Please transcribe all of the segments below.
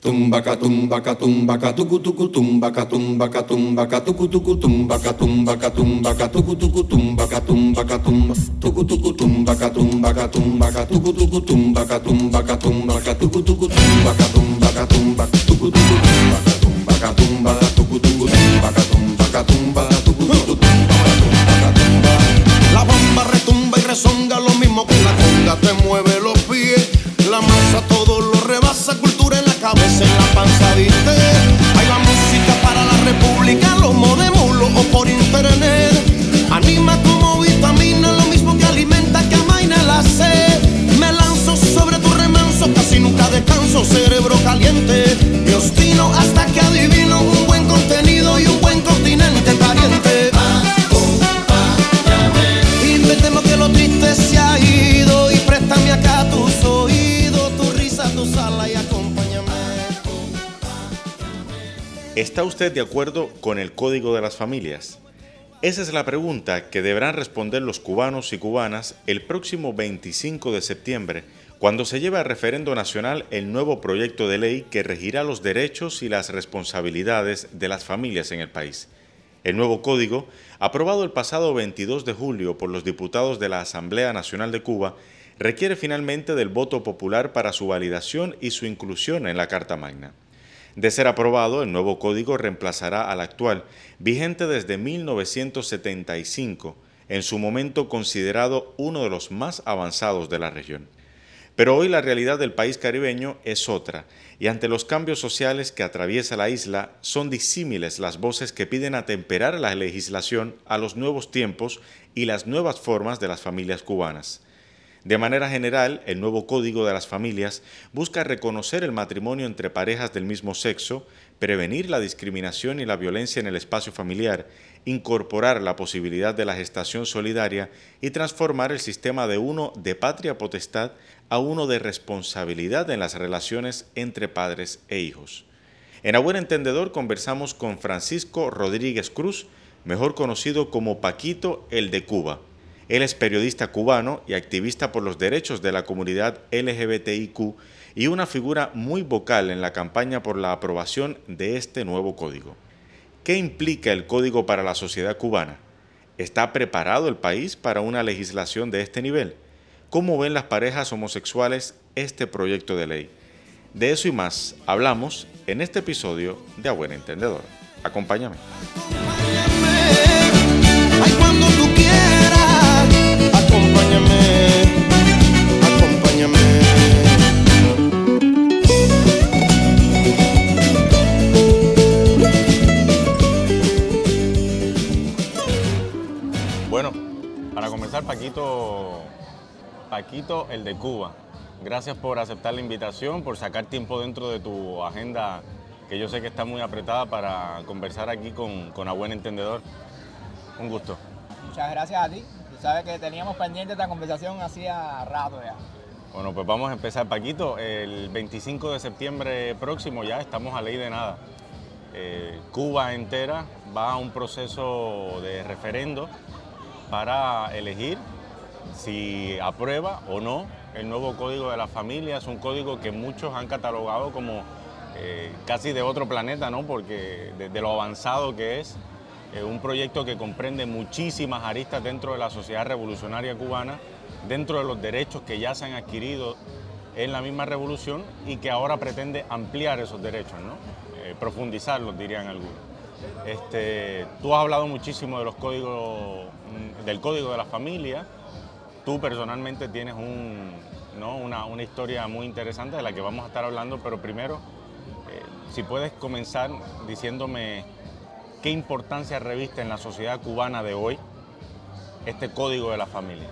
Tumba catumba catumba catucu tucu tumba catumba catumba catucu tucu tumba catumba catumba catucu tucu tumba catumba catumba tucu tucu tumba catumba catumba catucu tucu tumba catumba catumba catucu tucu tumba catumba catumba tucu tucu tumba catumba catumba tucu tucu tumba catumba catumba tucu tucu tumba catumba catumba La bomba retumba y rezonga lo mismo que la conga te ¿Está usted de acuerdo con el Código de las Familias? Esa es la pregunta que deberán responder los cubanos y cubanas el próximo 25 de septiembre, cuando se lleve a referendo nacional el nuevo proyecto de ley que regirá los derechos y las responsabilidades de las familias en el país. El nuevo código, aprobado el pasado 22 de julio por los diputados de la Asamblea Nacional de Cuba, requiere finalmente del voto popular para su validación y su inclusión en la Carta Magna. De ser aprobado, el nuevo código reemplazará al actual, vigente desde 1975, en su momento considerado uno de los más avanzados de la región. Pero hoy la realidad del país caribeño es otra, y ante los cambios sociales que atraviesa la isla, son disímiles las voces que piden atemperar la legislación a los nuevos tiempos y las nuevas formas de las familias cubanas. De manera general, el nuevo Código de las Familias busca reconocer el matrimonio entre parejas del mismo sexo, prevenir la discriminación y la violencia en el espacio familiar, incorporar la posibilidad de la gestación solidaria y transformar el sistema de uno de patria potestad a uno de responsabilidad en las relaciones entre padres e hijos. En A Buen Entendedor conversamos con Francisco Rodríguez Cruz, mejor conocido como Paquito el de Cuba. Él es periodista cubano y activista por los derechos de la comunidad LGBTIQ y una figura muy vocal en la campaña por la aprobación de este nuevo código. ¿Qué implica el código para la sociedad cubana? ¿Está preparado el país para una legislación de este nivel? ¿Cómo ven las parejas homosexuales este proyecto de ley? De eso y más hablamos en este episodio de A Buen Entendedor. Acompáñame. Comenzar, Paquito, Paquito, el de Cuba. Gracias por aceptar la invitación, por sacar tiempo dentro de tu agenda, que yo sé que está muy apretada para conversar aquí con, con A Buen Entendedor. Un gusto. Muchas gracias a ti. Tú sabes que teníamos pendiente esta conversación hacía rato ya. Bueno, pues vamos a empezar, Paquito. El 25 de septiembre próximo ya estamos a ley de nada. Eh, Cuba entera va a un proceso de referendo para elegir si aprueba o no el nuevo Código de la Familia. Es un código que muchos han catalogado como eh, casi de otro planeta, ¿no? Porque de, lo avanzado que es, eh, un proyecto que comprende muchísimas aristas dentro de la sociedad revolucionaria cubana, dentro de los derechos que ya se han adquirido en la misma revolución y que ahora pretende ampliar esos derechos, ¿no? Eh, profundizarlos, dirían algunos. Este, tú has hablado muchísimo de los códigos, mm, del código de la familia. Tú personalmente tienes una, historia muy interesante de la que vamos a estar hablando, pero primero, eh, si puedes comenzar diciéndome qué importancia reviste en la sociedad cubana de hoy este código de la familia.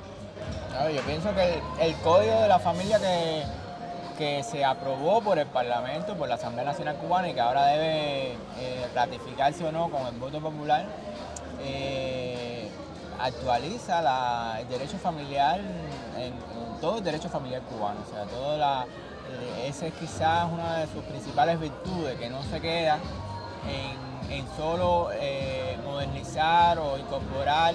Claro, yo pienso que el código de la familia que, que se aprobó por el Parlamento, por la Asamblea Nacional Cubana y que ahora debe eh, ratificarse o no con el voto popular, eh, actualiza el derecho familiar, en, en todo el derecho familiar cubano. O sea, todo la, eh, esa es quizás una de sus principales virtudes, que no se queda en, en solo eh, modernizar o incorporar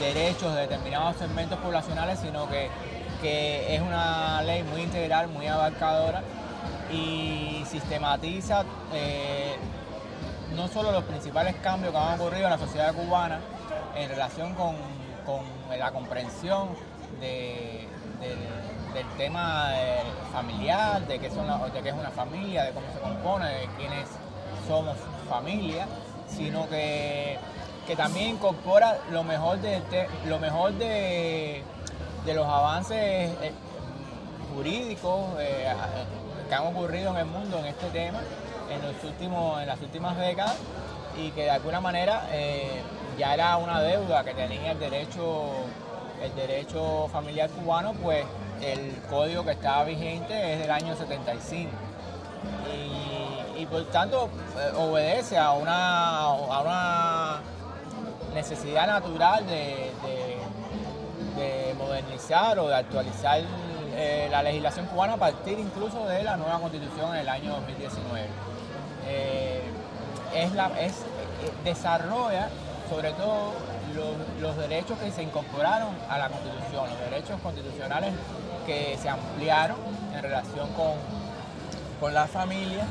derechos de determinados segmentos poblacionales, sino que, que es una ley muy integral, muy abarcadora y sistematiza eh, no solo los principales cambios que han ocurrido en la sociedad cubana en relación con, la comprensión del, tema eh, familiar, de qué, de qué es una familia, de cómo se compone, de quiénes somos familia, sino que, también incorpora lo mejor de, lo mejor de, los avances eh, jurídicos eh, que han ocurrido en el mundo en este tema en, los últimos, en las últimas décadas y que de alguna manera eh, ya era una deuda que tenía el derecho, el derecho familiar cubano, pues el código que estaba vigente es del año 75. Y, por tanto eh, obedece a una, a una necesidad natural de, de modernizar o de actualizar eh, la legislación cubana a partir incluso de la nueva constitución en el año 2019. Eh, es eh, desarrolla sobre todo los, derechos que se incorporaron a la constitución, los derechos constitucionales que se ampliaron en relación con, con la familia.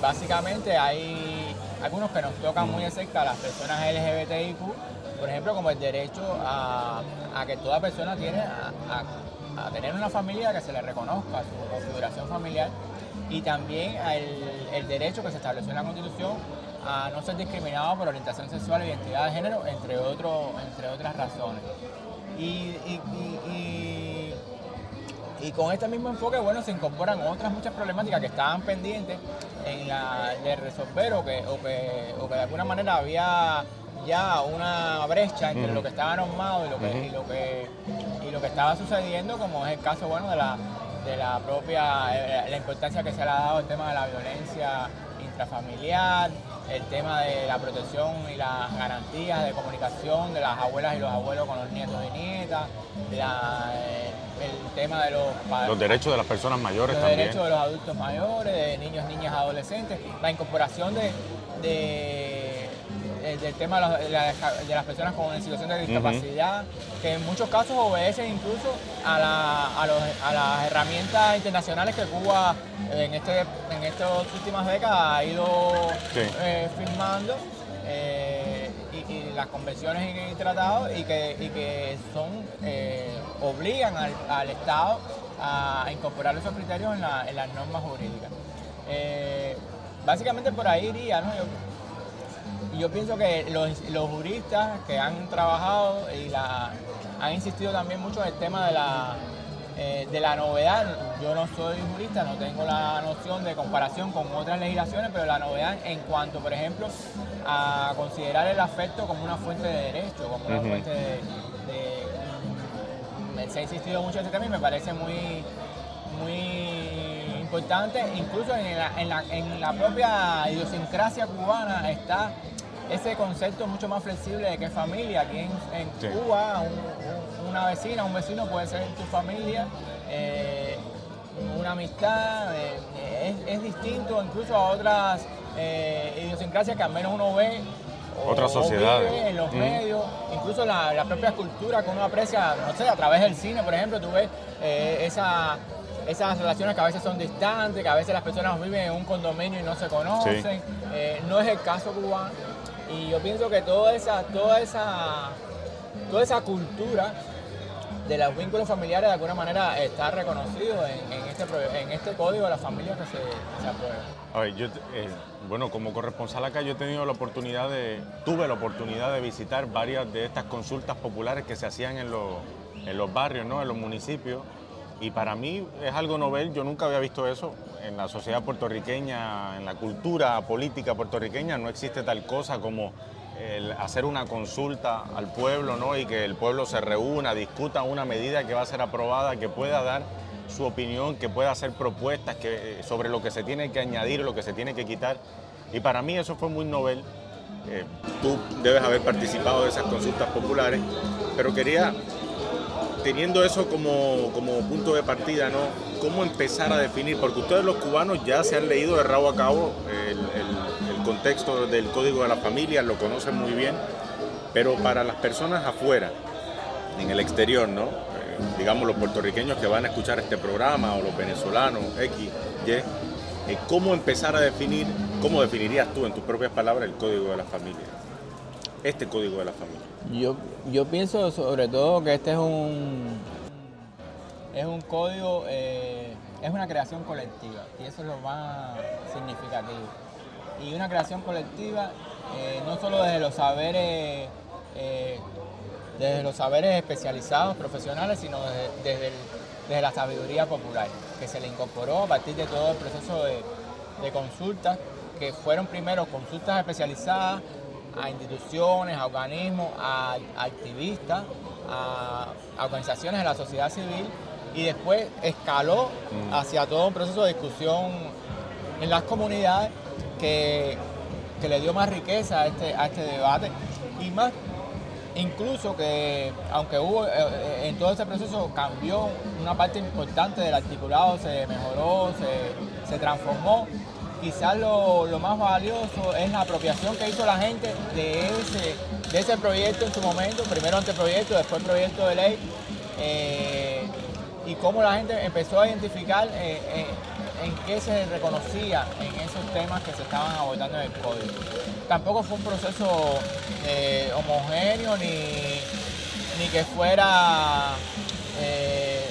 básicamente hay algunos que nos tocan muy de cerca las personas LGBTIQ, por ejemplo, como el derecho a, que toda persona tiene a tener una familia que se le reconozca su configuración familiar y también el, derecho que se estableció en la Constitución a no ser discriminado por orientación sexual e identidad de género, entre, otro, entre otras razones. Y, con este mismo enfoque, bueno, se incorporan otras muchas problemáticas que estaban pendientes en la, de resolver o que, o que de alguna manera había ya una brecha entre lo que estaba normado y lo que, y lo que, y lo que estaba sucediendo, como es el caso bueno de la, de la propia eh, la importancia que se le ha dado el tema de la violencia intrafamiliar, el tema de la protección y las garantías de comunicación de las abuelas y los abuelos con los nietos y nietas, eh, el tema de los los derechos de las personas mayores los también. derechos de los adultos mayores, de niños, niñas, adolescentes, la incorporación de eh, del tema de, las personas con situación de discapacidad, que en muchos casos obedecen incluso a, las herramientas internacionales que Cuba en, este, en estas últimas décadas ha ido eh, firmando. Eh, y, las convenciones y, tratados y que, son obligan al, Estado a incorporar esos criterios en, las normas jurídicas. básicamente por ahí iría, ¿no? yo pienso que los, juristas que han trabajado y la, han insistido también mucho en el tema de la, eh, de la novedad. Yo no soy jurista, no tengo la noción de comparación con otras legislaciones, pero la novedad en cuanto, por ejemplo, a considerar el afecto como una fuente de derecho, como una fuente de, Se ha insistido mucho en ese tema y me parece muy, muy importante. Incluso en la, en la, en la propia idiosincrasia cubana está ese concepto es mucho más flexible de que familia. Aquí en, Cuba, una vecina, un vecino puede ser tu familia, eh, una amistad, eh, es, distinto incluso a otras eh, idiosincrasias que al menos uno ve. Otras sociedades. en los medios, incluso la, propia cultura que uno aprecia, no sé, a través del cine, por ejemplo, tú ves esa, esas relaciones que a veces son distantes, que a veces las personas viven en un condominio y no se conocen. no es el caso cubano. Y yo pienso que toda esa, toda esa, toda esa cultura de los vínculos familiares de alguna manera está reconocido en, este, en este código de la familia que se, aprueba. A ver, yo, eh, bueno, como corresponsal acá yo he tenido la oportunidad de, tuve la oportunidad de visitar varias de estas consultas populares que se hacían en los, en los barrios, ¿no? en los municipios. Y para mí es algo novel, yo nunca había visto eso en la sociedad puertorriqueña, en la cultura política puertorriqueña, no existe tal cosa como hacer una consulta al pueblo ¿no? y que el pueblo se reúna, discuta una medida que va a ser aprobada, que pueda dar su opinión, que pueda hacer propuestas que, sobre lo que se tiene que añadir, lo que se tiene que quitar. Y para mí eso fue muy novel. Eh, tú debes haber participado de esas consultas populares, pero quería teniendo eso como, punto de partida, ¿no? ¿Cómo empezar a definir? Porque ustedes los cubanos ya se han leído de rabo a cabo el, contexto del Código de la Familia, lo conocen muy bien, pero para las personas afuera, en el exterior, ¿no? Eh, digamos, los puertorriqueños que van a escuchar este programa o los venezolanos, X, Y, eh, ¿cómo empezar a definir, cómo definirías tú en tus propias palabras el código de la familia? Este código de la familia. Yo, yo pienso sobre todo que este es un, es un código, eh, es una creación colectiva y eso es lo más significativo. Y una creación colectiva eh, no solo desde los saberes desde los saberes especializados, profesionales, sino desde, la sabiduría popular, que se le incorporó a partir de todo el proceso de, consultas, que fueron primero consultas especializadas a instituciones, a organismos, a, activistas, a, organizaciones de la sociedad civil y después escaló mm. hacia todo un proceso de discusión en las comunidades que, le dio más riqueza a este, a este debate y más Incluso que, aunque hubo, eh, eh, en todo ese proceso cambió una parte importante del articulado, se mejoró, se, transformó, quizás lo, más valioso es la apropiación que hizo la gente de ese, proyecto en su momento, primero anteproyecto, después proyecto de ley, eh, y cómo la gente empezó a identificar en qué se reconocía en esos temas que se estaban abordando en el código. Tampoco fue un proceso eh, homogéneo ni, que fuera eh,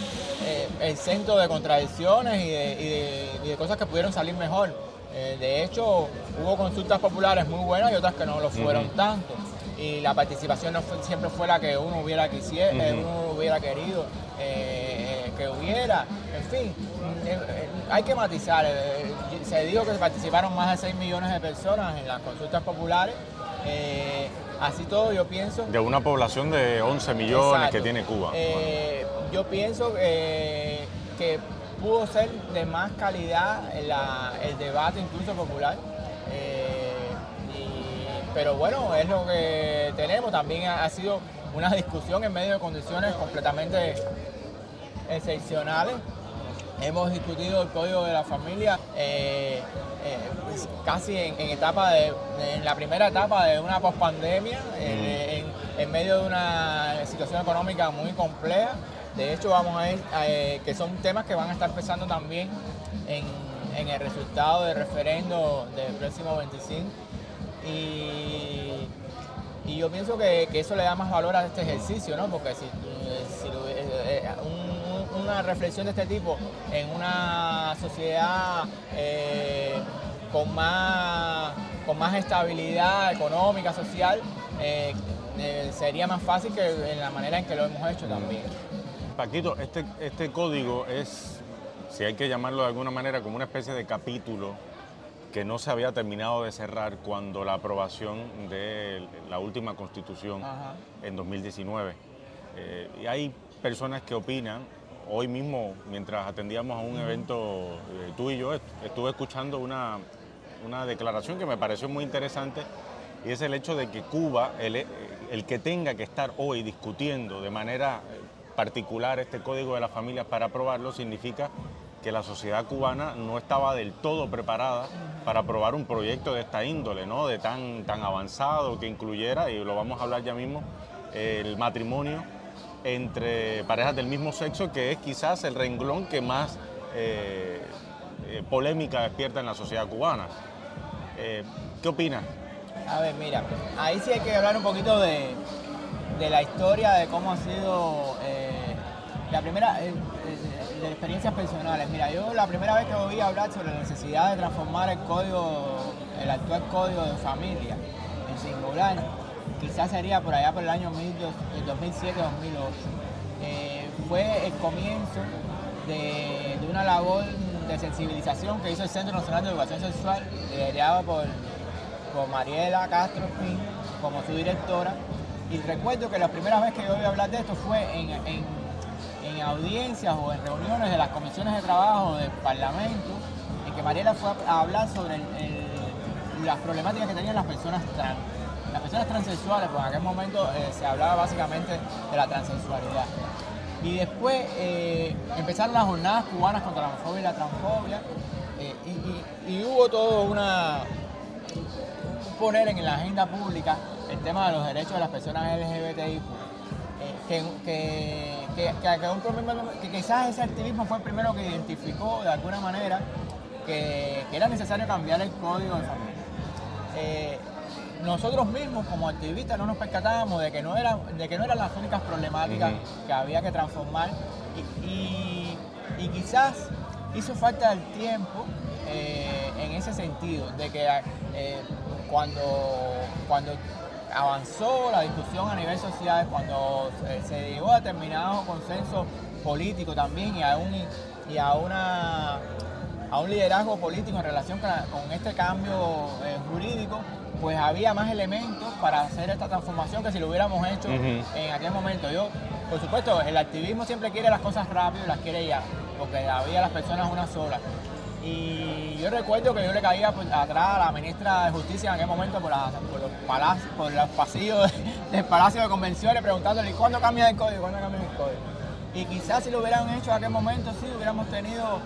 eh, el centro de contradicciones y de, cosas que pudieron salir mejor. De hecho, hubo consultas populares muy buenas y otras que no lo fueron tanto. Y la participación no siempre fue la que uno hubiera, quisiera, uno hubiera querido que hubiera. En fin, hay que matizar. Eh, se dijo que participaron más de 6 millones de personas en las consultas populares. Eh, así todo yo pienso... De una población de 11 millones que tiene Cuba. Eh, yo pienso que pudo ser de más calidad el debate incluso popular. pero bueno, es lo que tenemos. También ha, ha sido una discusión en medio de condiciones completamente excepcionales Hemos discutido el código de la familia eh, eh, pues, casi en, etapa de, en la primera etapa de una pospandemia, en, en, medio de una situación económica muy compleja. De hecho, vamos a ver eh, que son temas que van a estar pesando también en, el resultado del referendo del próximo 25. Y, yo pienso que, eso le da más valor a este ejercicio, ¿no? Porque si, si un una reflexión de este tipo en una sociedad eh, con, más, estabilidad económica, social, eh, eh, sería más fácil que en la manera en que lo hemos hecho también. Paquito, este, este código es, si hay que llamarlo de alguna manera, como una especie de capítulo que no se había terminado de cerrar cuando la aprobación de la última constitución en 2019. y hay personas que opinan hoy mismo, mientras atendíamos a un evento, eh, tú y yo, estuve escuchando una, declaración que me pareció muy interesante y es el hecho de que Cuba, el, el que tenga que estar hoy discutiendo de manera eh, particular este código de las familias para aprobarlo, significa que la sociedad cubana no estaba del todo preparada para aprobar un proyecto de esta índole, ¿no? de tan, tan avanzado que incluyera, y lo vamos a hablar ya mismo, el matrimonio entre parejas del mismo sexo, que es quizás el renglón que más eh, eh, polémica despierta en la sociedad cubana. Eh, ¿Qué opinas? A ver, mira, ahí sí hay que hablar un poquito de, la historia, de cómo ha sido la primera, de, experiencias personales. Mira, yo la primera vez que oí hablar sobre la necesidad de transformar el código, el actual código de familia en singular, quizás sería por allá por el año 2007-2008. Eh, fue el comienzo de, una labor de sensibilización que hizo el Centro Nacional de Educación Sexual, liderado por, Mariela Castro como su directora. Y recuerdo que la primera vez que yo oí hablar de esto fue en, audiencias o en reuniones de las comisiones de trabajo del Parlamento, en que Mariela fue a hablar sobre las problemáticas que tenían las personas trans las personas transexuales, pues en aquel momento eh, se hablaba básicamente de la transexualidad. Y después eh, empezaron las jornadas cubanas contra la homofobia y la transfobia, eh, y, hubo todo una poner en la agenda pública el tema de los derechos de las personas LGBTI, que, que, un problema, que quizás ese activismo fue el primero que identificó de alguna manera que, era necesario cambiar el código de familia. Eh, nosotros mismos como activistas no nos percatábamos de que no eran, de que no eran las únicas problemáticas que había que transformar y, quizás hizo falta el tiempo eh, en ese sentido, de que eh, cuando, cuando avanzó la discusión a nivel social, cuando se llegó a determinado consenso político también y a, un, y a, una, a un liderazgo político en relación con, este cambio eh, jurídico, pues había más elementos para hacer esta transformación que si lo hubiéramos hecho en aquel momento. Yo, por supuesto, el activismo siempre quiere las cosas rápido y las quiere ya, porque había las personas una sola. Y yo recuerdo que yo le caía atrás a la ministra de Justicia en aquel momento por, los, palacios, por los pasillos del Palacio de Convenciones preguntándole ¿cuándo cambia el código? ¿Cuándo cambia el código? Y quizás si lo hubieran hecho en aquel momento, sí, hubiéramos tenido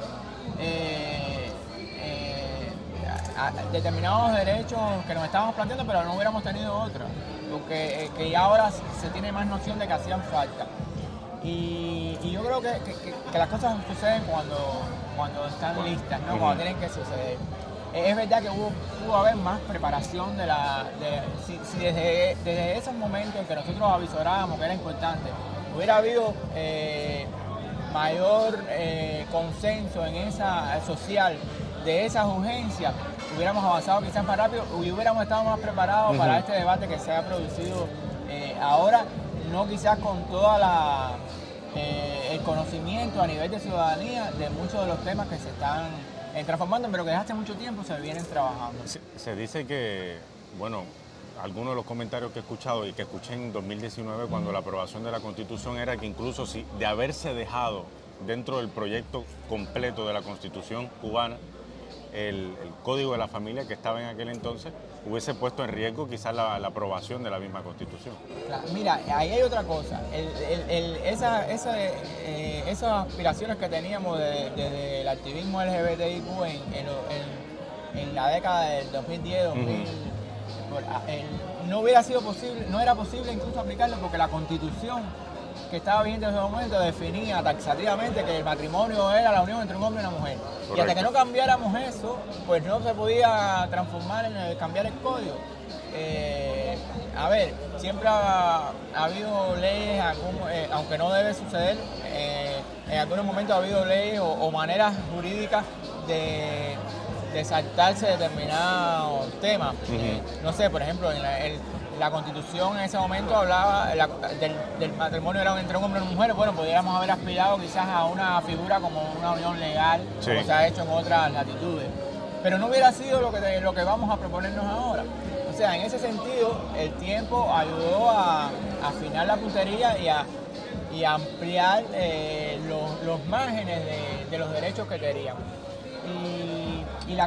eh, eh, determinados derechos que nos estábamos planteando, pero no hubiéramos tenido otros, porque eh, que ya ahora se tiene más noción de que hacían falta. Y, yo creo que, las cosas suceden cuando, cuando están listas, ¿no? cuando tienen que suceder. Es verdad que hubo, pudo haber más preparación de la. si, desde, desde, esos momentos en que nosotros avisorábamos que era importante, hubiera habido eh, mayor eh, consenso en esa social de esas urgencias, hubiéramos avanzado quizás más rápido y hubiéramos estado más preparados para este debate que se ha producido eh, ahora, no quizás con toda la eh, el conocimiento a nivel de ciudadanía de muchos de los temas que se están eh, transformando, pero que desde hace mucho tiempo se vienen trabajando. Se, dice que, bueno, algunos de los comentarios que he escuchado y que escuché en 2019 cuando la aprobación de la Constitución era que incluso si de haberse dejado dentro del proyecto completo de la Constitución cubana el, código de la familia que estaba en aquel entonces hubiese puesto en riesgo quizás la, aprobación de la misma constitución. Mira, ahí hay otra cosa. esa, eh, esas aspiraciones que teníamos desde el activismo LGBTIQ en, en, la década del 2010, 2000, no hubiera sido posible, no era posible incluso aplicarlo porque la constitución que estaba vigente en ese momento definía taxativamente que el matrimonio era la unión entre un hombre y una mujer. Y hasta que no cambiáramos eso, pues no se podía transformar en el, cambiar el código. Eh, a ver, siempre ha, habido leyes, eh, aunque no debe suceder, eh, en algunos momentos ha habido leyes o, maneras jurídicas de, saltarse determinados temas. no sé, por ejemplo, en el, la constitución en ese momento hablaba del, matrimonio era entre un hombre y una mujer, bueno, podríamos haber aspirado quizás a una figura como una unión legal, como se ha hecho en otras latitudes. Pero no hubiera sido lo que, lo que vamos a proponernos ahora. O sea, en ese sentido, el tiempo ayudó a, afinar la puntería y a, ampliar eh, los, márgenes de, los derechos que queríamos. Y, en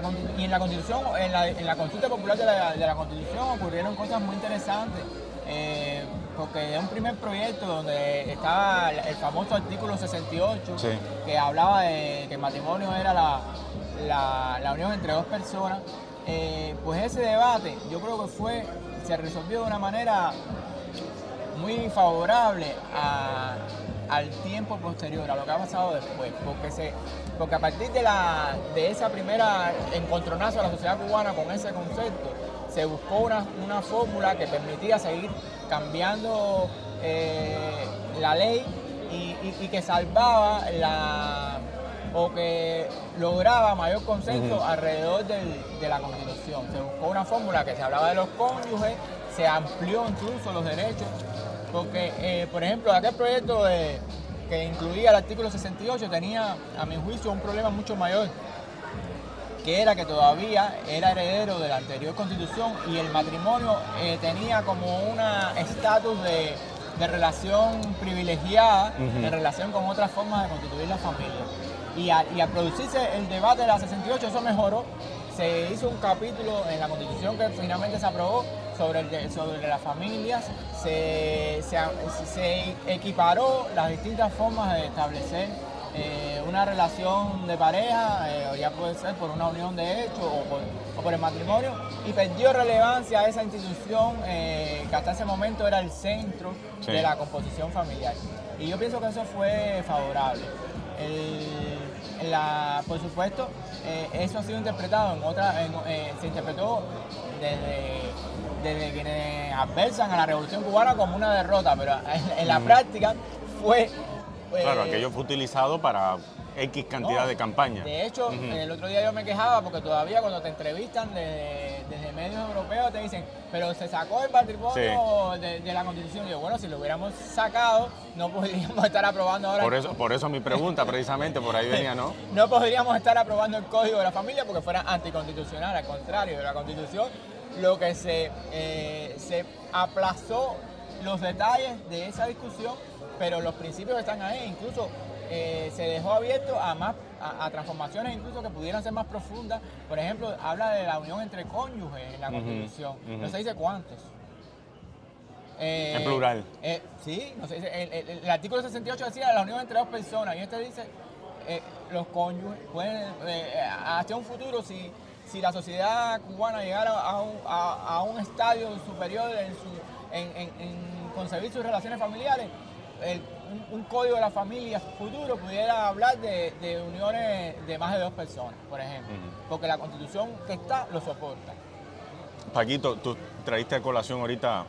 la Constitución, en la, consulta popular de la, Constitución ocurrieron cosas muy interesantes. Eh, porque de un primer proyecto donde estaba el famoso artículo 68, que hablaba de que el matrimonio era la, unión entre dos personas, eh, pues ese debate yo creo que fue, se resolvió de una manera muy favorable al tiempo posterior, a lo que ha pasado después, porque se porque a partir de, la, de esa primera encontronazo de la sociedad cubana con ese concepto, se buscó una, una fórmula que permitía seguir cambiando eh, la ley y, que salvaba la o que lograba mayor consenso alrededor de la constitución. Se buscó una fórmula que se hablaba de los cónyuges, se amplió incluso los derechos, porque, eh, por ejemplo, aquel proyecto de que incluía el artículo 68 tenía, a mi juicio, un problema mucho mayor, que era que todavía era heredero de la anterior constitución y el matrimonio eh, tenía como un estatus de, relación privilegiada en relación con otras formas de constituir la familia. Y, y al producirse el debate de la 68 eso mejoró, se hizo un capítulo en la constitución que finalmente se aprobó sobre, sobre las familias, se, se, equiparó las distintas formas de establecer eh, una relación de pareja, eh, o ya puede ser por una unión de hecho o por, o por el matrimonio, y perdió relevancia a esa institución eh, que hasta ese momento era el centro Sí. de la composición familiar. Y yo pienso que eso fue favorable. El- la- por supuesto, eso ha sido interpretado en otra, en- se interpretó desde, desde quienes adversan a la revolución cubana como una derrota, pero en, en la práctica fue... eh, Claro, aquello fue utilizado para X cantidad no, de campaña. De hecho, Ujú. el otro día yo me quejaba porque todavía cuando te entrevistan desde, desde medios europeos te dicen, pero se sacó el patrimonio de, de la constitución. Y yo, bueno, si lo hubiéramos sacado, no podríamos estar aprobando ahora. Por el eso, por eso mi pregunta, precisamente, por ahí venía, ¿no? no podríamos estar aprobando el código de la familia porque fuera anticonstitucional, al contrario de la constitución, lo que se, eh, se aplazó los detalles de esa discusión, pero los principios están ahí, incluso eh, se dejó abierto a más a, a transformaciones incluso que pudieran ser más profundas. Por ejemplo, habla de la unión entre cónyuges en la constitución, no ujú. se dice cuántos. Eh, En plural. eh, sí, no sé, el, el- el artículo 68 decía la unión entre dos personas y este dice los cónyuges pueden, hacia un futuro, si, si la sociedad cubana llegara a un, a, a un estadio superior en, su, en, en- en concebir sus relaciones familiares, el- un, un código de la familia futuro pudiera hablar de, de uniones de más de dos personas, por ejemplo, porque la constitución que está lo soporta. Paquito, tú traíste a colación ahorita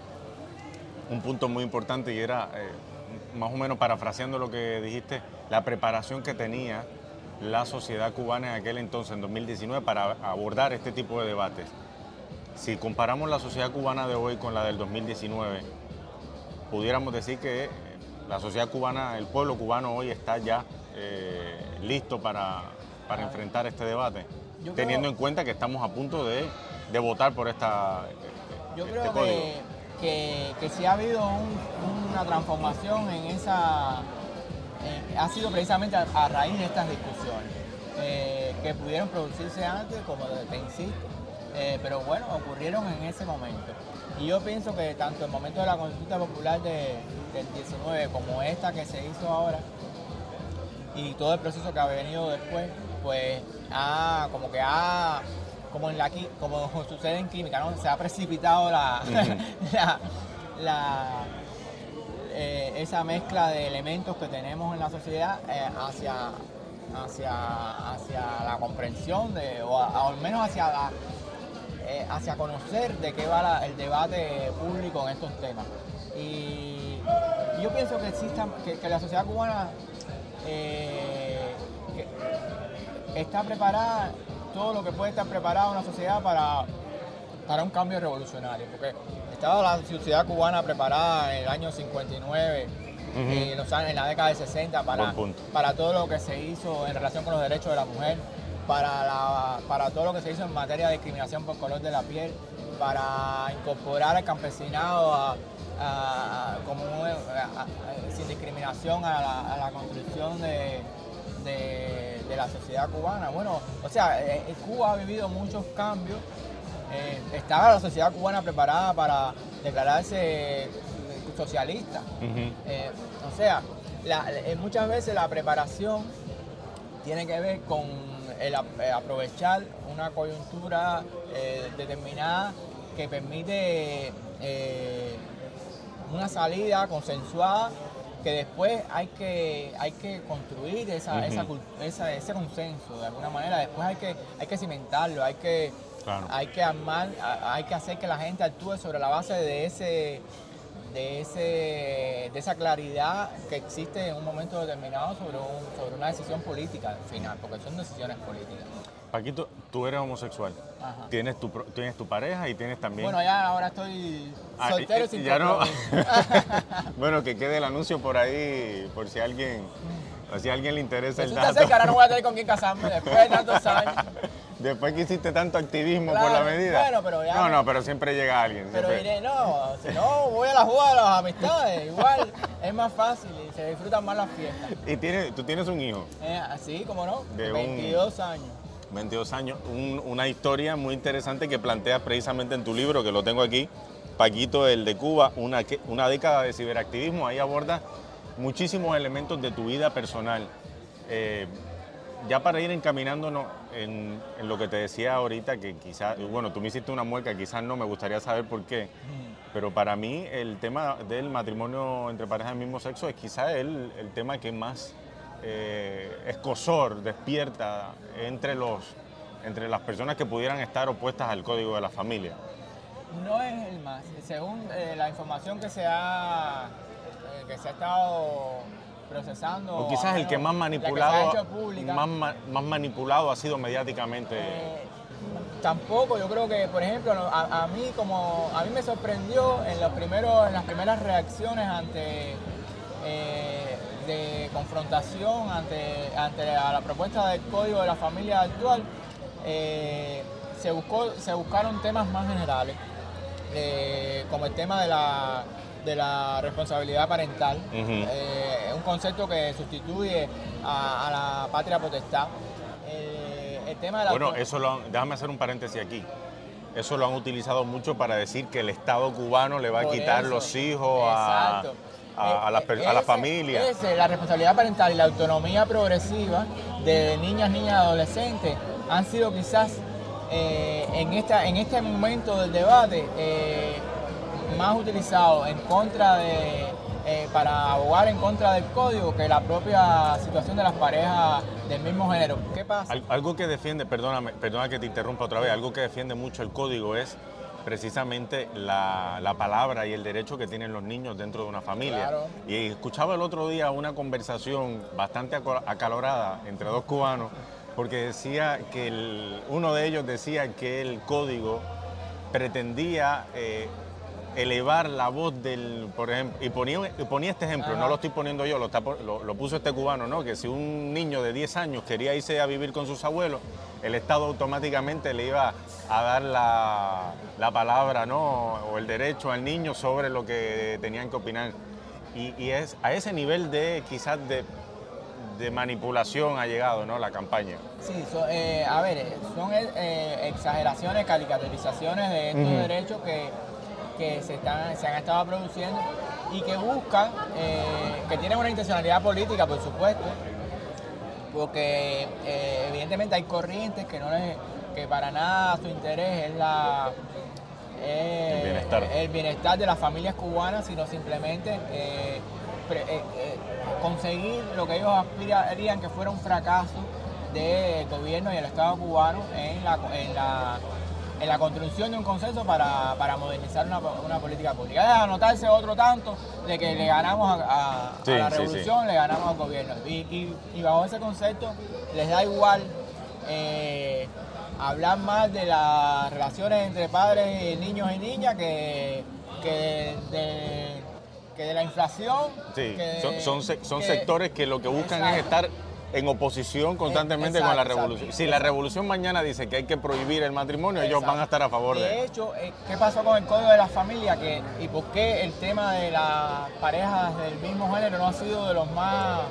un punto muy importante y era, eh, más o menos parafraseando lo que dijiste, la preparación que tenía la sociedad cubana en aquel entonces, en 2019, para abordar este tipo de debates. Si comparamos la sociedad cubana de hoy con la del 2019, pudiéramos decir que eh, la sociedad cubana, el pueblo cubano hoy está ya eh, listo para, para enfrentar este debate, Yo teniendo creo- en cuenta que estamos a punto de, de votar por esta, Yo este creo código. que, que, que sí ha habido un- una transformación en esa, eh, ha sido precisamente a, a raíz de estas discusiones, eh, que pudieron producirse antes, como te insisto, eh, pero bueno, ocurrieron en ese momento. Y yo pienso que tanto el momento de la consulta popular de- del 19 como esta que se hizo ahora, y todo el proceso que ha venido después, pues ha, como que ha, como en la como sucede en química, ¿no? Se ha precipitado la, la, la- eh, esa mezcla de elementos que tenemos en la sociedad eh, hacia, hacia, hacia la comprensión de, o, al menos hacia la, eh, hacia conocer de qué va el debate público en estos temas. Y yo pienso que exista, que, la sociedad cubana está preparada, todo lo que puede estar preparada una sociedad para, para un cambio revolucionario, porque estaba la sociedad cubana preparada en el año 59, eh, en, los años- en la década de 60 para, para todo lo que se hizo en relación con los derechos de la mujer, para, la- para todo lo que se hizo en materia de discriminación por color de la piel, para incorporar al campesinado a- a- como un- a- a- sin discriminación a la, a la construcción de, de- de la sociedad cubana. Bueno, o sea, eh, eh, Cuba ha vivido muchos cambios. Eh, estaba la sociedad cubana preparada para declararse eh, socialista. Eh, o sea, la- eh, muchas veces la preparación tiene que ver con el ap- aprovechar una coyuntura eh, determinada que permite eh, una salida consensuada que después hay que, hay que construir esa, Ujú. esa esa- ese consenso de alguna manera. Después hay que, hay que cimentarlo, hay que, Claro. hay que armar, hay que hacer que la gente actúe sobre la base de ese de ese de esa claridad que existe en un momento determinado sobre un- sobre una decisión política al final, porque son decisiones políticas. Paquito, tú eres homosexual. Ajá. Tienes tu, tienes tu pareja y tienes también... Bueno, ya ahora estoy Ah, soltero y- sin ya no. bueno, que quede el anuncio por ahí, por si alguien, por si a alguien le interesa el dato. que ahora no voy a tener con quién casarme después de tantos años. Después que hiciste tanto activismo por la medida. bueno, pero ya No, no- pero siempre llega alguien. Pero siempre. diré, no, si no, voy a la jugada de las amistades. Igual es más fácil y se disfrutan más las fiestas. Y tienes, tú tienes un hijo, Eh, así como no, De un- 22 años. 22 años, un- una historia muy interesante que planteas precisamente en tu libro, que lo tengo aquí, Paquito, el de Cuba, una, una década de ciberactivismo. Ahí abordas muchísimos elementos de tu vida personal. Eh, ya para ir encaminándonos en, en, lo que te decía ahorita, que quizás, bueno, tú me hiciste una mueca, quizás no, me gustaría saber por qué, pero para mí el tema del matrimonio entre parejas del mismo sexo es quizás el, el tema que más eh, escosor despierta entre, los, entre las personas que pudieran estar opuestas al código de la familia. No es el más, según eh, la información que se ha, que se ha estado procesando. O quizás el que más manipulado, más, más, manipulado ha sido mediáticamente. Eh, tampoco, yo creo que, por ejemplo, a, mí como a mí me sorprendió en los primeros, en las primeras reacciones ante eh, de confrontación ante, ante la, propuesta del código de la familia actual, eh, se buscó, se buscaron temas más generales, como el tema de la de la responsabilidad parental, eh, un concepto que sustituye a, la patria potestad. Eh, el tema de la bueno, eso lo déjame hacer un paréntesis aquí. Eso lo han utilizado mucho para decir que el Estado cubano le va a quitar los hijos a, a, la, a la familia. la responsabilidad parental y la autonomía progresiva de niñas, niñas y adolescentes han sido quizás eh, en, esta, en este momento del debate más utilizado en contra de, eh, para abogar en contra del código que la propia situación de las parejas del mismo género. ¿Qué pasa? algo que defiende, perdóname, perdona que te interrumpa otra vez, algo que defiende mucho el código es precisamente la, la, palabra y el derecho que tienen los niños dentro de una familia. Y escuchaba el otro día una conversación bastante acalorada entre dos cubanos, porque decía que uno de ellos decía que el código pretendía eh, elevar la voz del, por ejemplo, y ponía, ponía este ejemplo, no lo estoy poniendo yo, lo, lo, puso este cubano, ¿no? Que si un niño de 10 años quería irse a vivir con sus abuelos, el Estado automáticamente le iba a dar la, la palabra, ¿no? O el derecho al niño sobre lo que tenían que opinar. Y, es a ese nivel de quizás de, de manipulación ha llegado ¿no? la campaña. Sí, eh, a ver, son eh, exageraciones, caricaturizaciones de estos derechos que que se, están, se han estado produciendo y que buscan, eh, que tienen una intencionalidad política, por supuesto, porque eh, evidentemente hay corrientes que no les, que para nada su interés es la el, bienestar. de las familias cubanas, sino simplemente eh, conseguir lo que ellos aspirarían que fuera un fracaso del gobierno y el Estado cubano en la, en la en la construcción de un consenso para, modernizar una, política pública. Es anotarse otro tanto de que le ganamos a, la revolución, le ganamos al gobierno. Y, bajo ese concepto les da igual eh, hablar más de las relaciones entre padres, niños y niñas que, de, que de la inflación. Sí, son, son, sectores que lo que buscan es estar en oposición constantemente con la revolución. Si la revolución mañana dice que hay que prohibir el matrimonio, ellos van a estar a favor de, de hecho, eh, ¿qué pasó con el Código de la Familia? Que, ¿Y por qué el tema de las parejas del mismo género no ha sido de los más,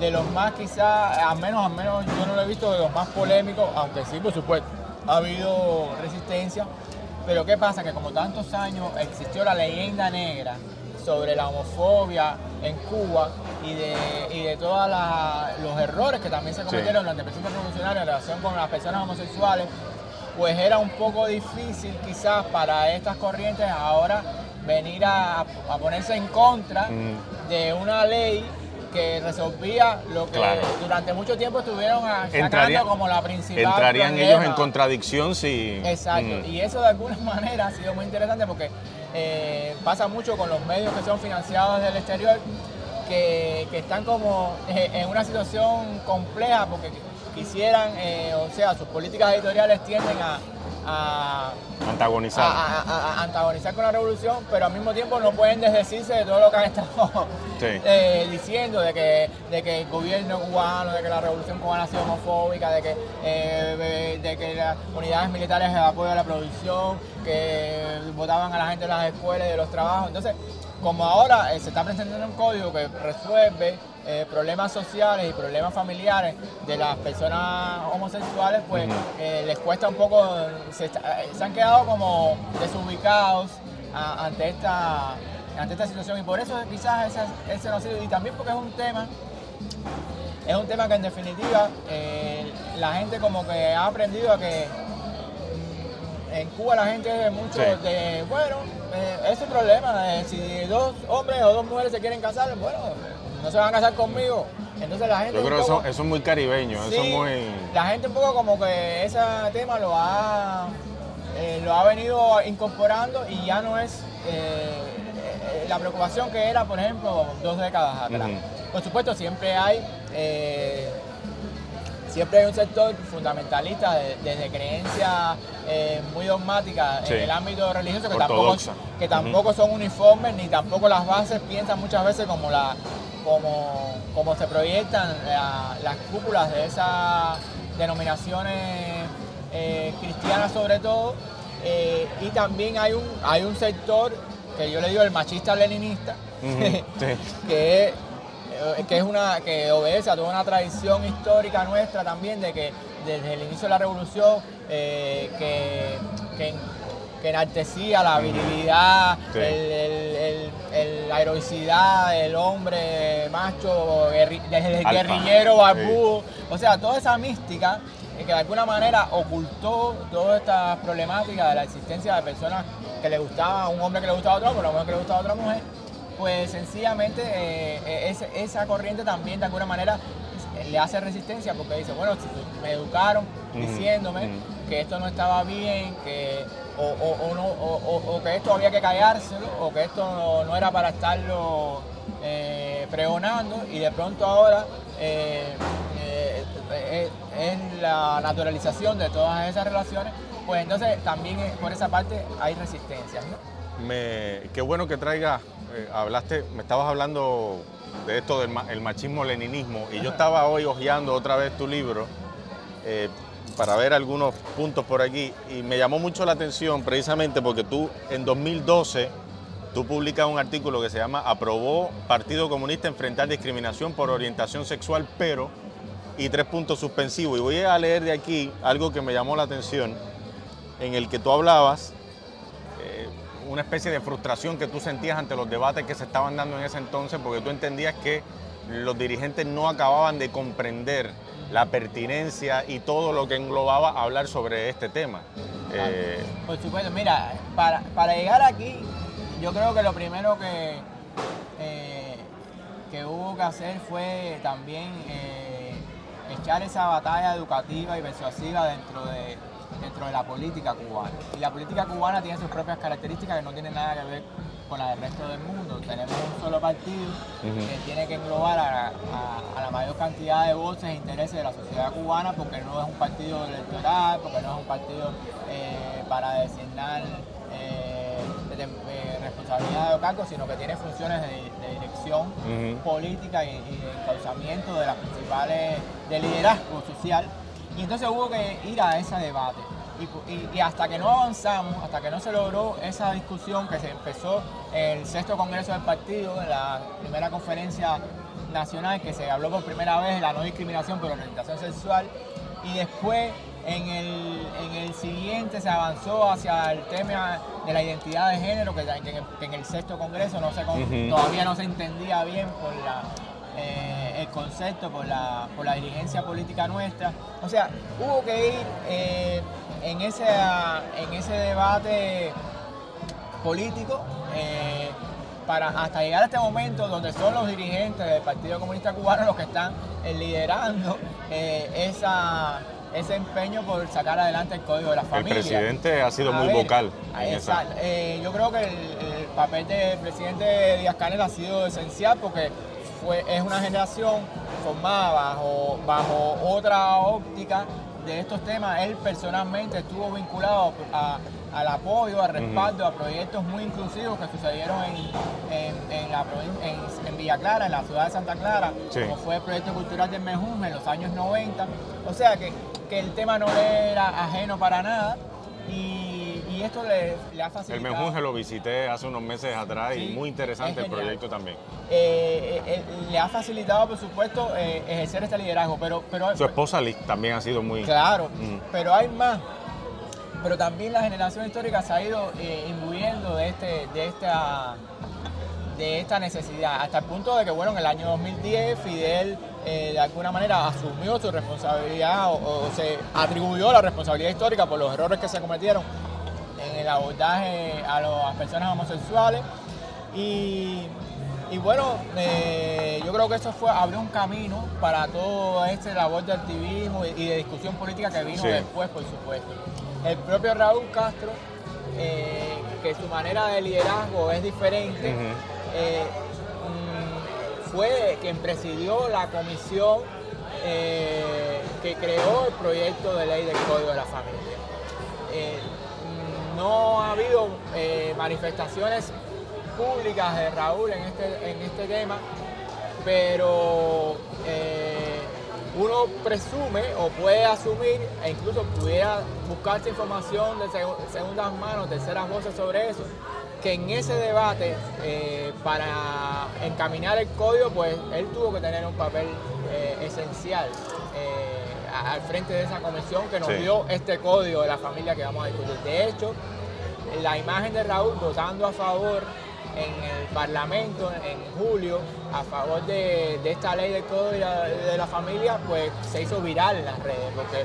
de los más quizás, al menos, al menos yo no lo he visto de los más polémicos, aunque sí, por supuesto, ha habido resistencia. Pero ¿qué pasa? Que como tantos años existió la leyenda negra sobre la homofobia en Cuba y de, y de todos los errores que también se cometieron durante el proceso revolucionario en relación con las personas homosexuales, pues era un poco difícil quizás para estas corrientes ahora venir a, ponerse en contra mm. de una ley que resolvía lo que durante mucho tiempo estuvieron achacando como la principal. Entrarían ellos en contradicción si. Exacto, mm. y eso de alguna manera ha sido muy interesante porque eh, pasa mucho con los medios que son financiados desde el exterior, que, están como eh, en una situación compleja porque quisieran, eh, o sea, sus políticas editoriales tienden a, antagonizar. A, antagonizar con la revolución, pero al mismo tiempo no pueden desdecirse de todo lo que han estado diciendo, de que, de que el gobierno cubano, de que la revolución cubana ha sido homofóbica, de que, de que las unidades militares de apoyo a la producción, que votaban a la gente en las escuelas y de los trabajos. Entonces, como ahora eh, se está presentando un código que resuelve eh, problemas sociales y problemas familiares de las personas homosexuales, pues eh, les cuesta un poco, se, han quedado como desubicados ante, esta, ante esta situación. Y por eso quizás ese, ese no ha sido, y también porque es un tema es un tema que en definitiva la gente como que ha aprendido a que en Cuba la gente es mucho Sí. de, bueno, eh, es su problema, eh, si dos hombres o dos mujeres se quieren casar, bueno, no se van a casar conmigo. Entonces la gente... Yo creo que eso, eso es muy caribeño, eso es muy... La gente un poco como que ese tema lo ha, eh, lo ha venido incorporando y ya no es eh, eh, la preocupación que era, por ejemplo, dos décadas atrás. Por supuesto, siempre hay, siempre hay un sector fundamentalista de- desde creencias eh, muy dogmáticas Sí. en el ámbito religioso que tampoco, que tampoco son uniformes ni tampoco las bases piensan muchas veces como la como, como se proyectan la- las cúpulas de esas denominaciones eh, cristianas sobre todo eh, y también hay un hay un sector que yo le digo el machista leninista sí. que es, eh, que es una que obedece a toda una tradición histórica nuestra también de que desde el inicio de la revolución eh, que, que, que enaltecía la virilidad, Sí. el- el- el- el- la heroicidad del hombre macho, guerri- el guerrillero barbudo, o sea, toda esa mística eh, que de alguna manera ocultó todas estas problemáticas de la existencia de personas que le gustaba a un hombre que le gustaba a otro hombre, una mujer que le gustaba a otra mujer, pues sencillamente eh, eh, esa corriente también de alguna manera le hace resistencia porque dice, bueno, me educaron diciéndome que esto no estaba bien, que, o, o- o no- o- o- o que esto había que callárselo, o que esto no, no era para estarlo eh, pregonando, y de pronto ahora eh, eh, eh, es la naturalización de todas esas relaciones, pues entonces también por esa parte hay resistencias. ¿no? Me, qué bueno que traigas, eh, hablaste, me estabas hablando de esto del ma- el machismo leninismo y yo estaba hoy hojeando otra vez tu libro eh, para ver algunos puntos por aquí y me llamó mucho la atención precisamente porque tú en 2012 tú publicas un artículo que se llama Aprobó Partido Comunista enfrentar discriminación por orientación sexual pero y tres puntos suspensivos. Y voy a leer de aquí algo que me llamó la atención en el que tú hablabas una especie de frustración que tú sentías ante los debates que se estaban dando en ese entonces, porque tú entendías que los dirigentes no acababan de comprender la pertinencia y todo lo que englobaba hablar sobre este tema. Eh, Por supuesto, mira, para, para llegar aquí, yo creo que lo primero que, eh, que hubo que hacer fue también eh, echar esa batalla educativa y persuasiva dentro de, dentro de la política cubana. Y la política cubana tiene sus propias características que no tienen nada que ver con la del resto del mundo. Tenemos un solo partido que tiene que englobar a, a- a la mayor cantidad de voces e intereses de la sociedad cubana porque no es un partido electoral, porque no es un partido eh, para designar eh, de- de responsabilidad de cargos, sino que tiene funciones de, de dirección política y, y de encauzamiento de las principales, de liderazgo social. Y entonces hubo que ir a ese debate. Y, pu- y- y hasta que no avanzamos, hasta que no se logró esa discusión que se empezó en el sexto congreso del partido, en la primera conferencia nacional que se habló por primera vez de la no discriminación por orientación sexual, y después en el, en el siguiente se avanzó hacia el tema de la identidad de género, que, que en, el, que en el sexto congreso no se, todavía no se entendía bien por la, eh, el concepto, por la, por la dirigencia política nuestra. O sea, hubo que ir eh, en, ese, en ese debate político eh, para hasta llegar a este momento donde son los dirigentes del Partido Comunista Cubano los que están liderando esa, ese empeño por sacar adelante el Código de la el Familia. presidente ha sido A muy ver, vocal. en esa-. Eh, yo creo que el, el papel del presidente Díaz Canel ha sido esencial porque fue, es una generación formada bajo, bajo otra óptica de estos temas. Él personalmente estuvo vinculado a- al apoyo, al respaldo a proyectos muy inclusivos que sucedieron en, en, en la provin- en, en Villa Clara, en la ciudad de Santa Clara, Sí. como fue el proyecto cultural del Mejunje en los años 90. O sea que, que el tema no le era ajeno para nada y, y esto le, le ha El facilitado. Menjunje lo visité hace unos meses atrás y muy interesante es el proyecto también. Eh, eh, eh, le ha facilitado, por supuesto, eh, ejercer este liderazgo, pero, pero Su esposa Liz también ha sido muy... claro, Mm. pero hay más. Pero también la generación histórica se ha ido imbuyendo de, este, de, esta, de esta necesidad, hasta el punto de que, bueno, en el año 2010 Fidel eh, de alguna manera asumió su responsabilidad o, o se atribuyó la responsabilidad histórica por los errores que se cometieron el abordaje a las personas homosexuales. Y, y bueno, eh, yo creo que eso fue, abrió un camino para todo este labor de activismo y de discusión política que vino Sí. después, por supuesto. El propio Raúl Castro, eh, que su manera de liderazgo es diferente, eh, mm, fue quien presidió la comisión eh, que creó el proyecto de ley del Código de la Familia. Eh, no ha habido eh, manifestaciones públicas de Raúl en este, en este tema, pero eh, uno presume o puede asumir, e incluso pudiera buscarse información de segu- segundas manos, terceras voces sobre eso, que en ese debate, eh, para encaminar el código, pues él tuvo que tener un papel esencial a- al frente de esa comisión que nos Sí. dio este código de la familia que vamos a discutir. De hecho, la imagen de Raúl votando a favor en el Parlamento en julio a favor de, de esta ley del Código de la, de la Familia, pues se hizo viral en las redes, porque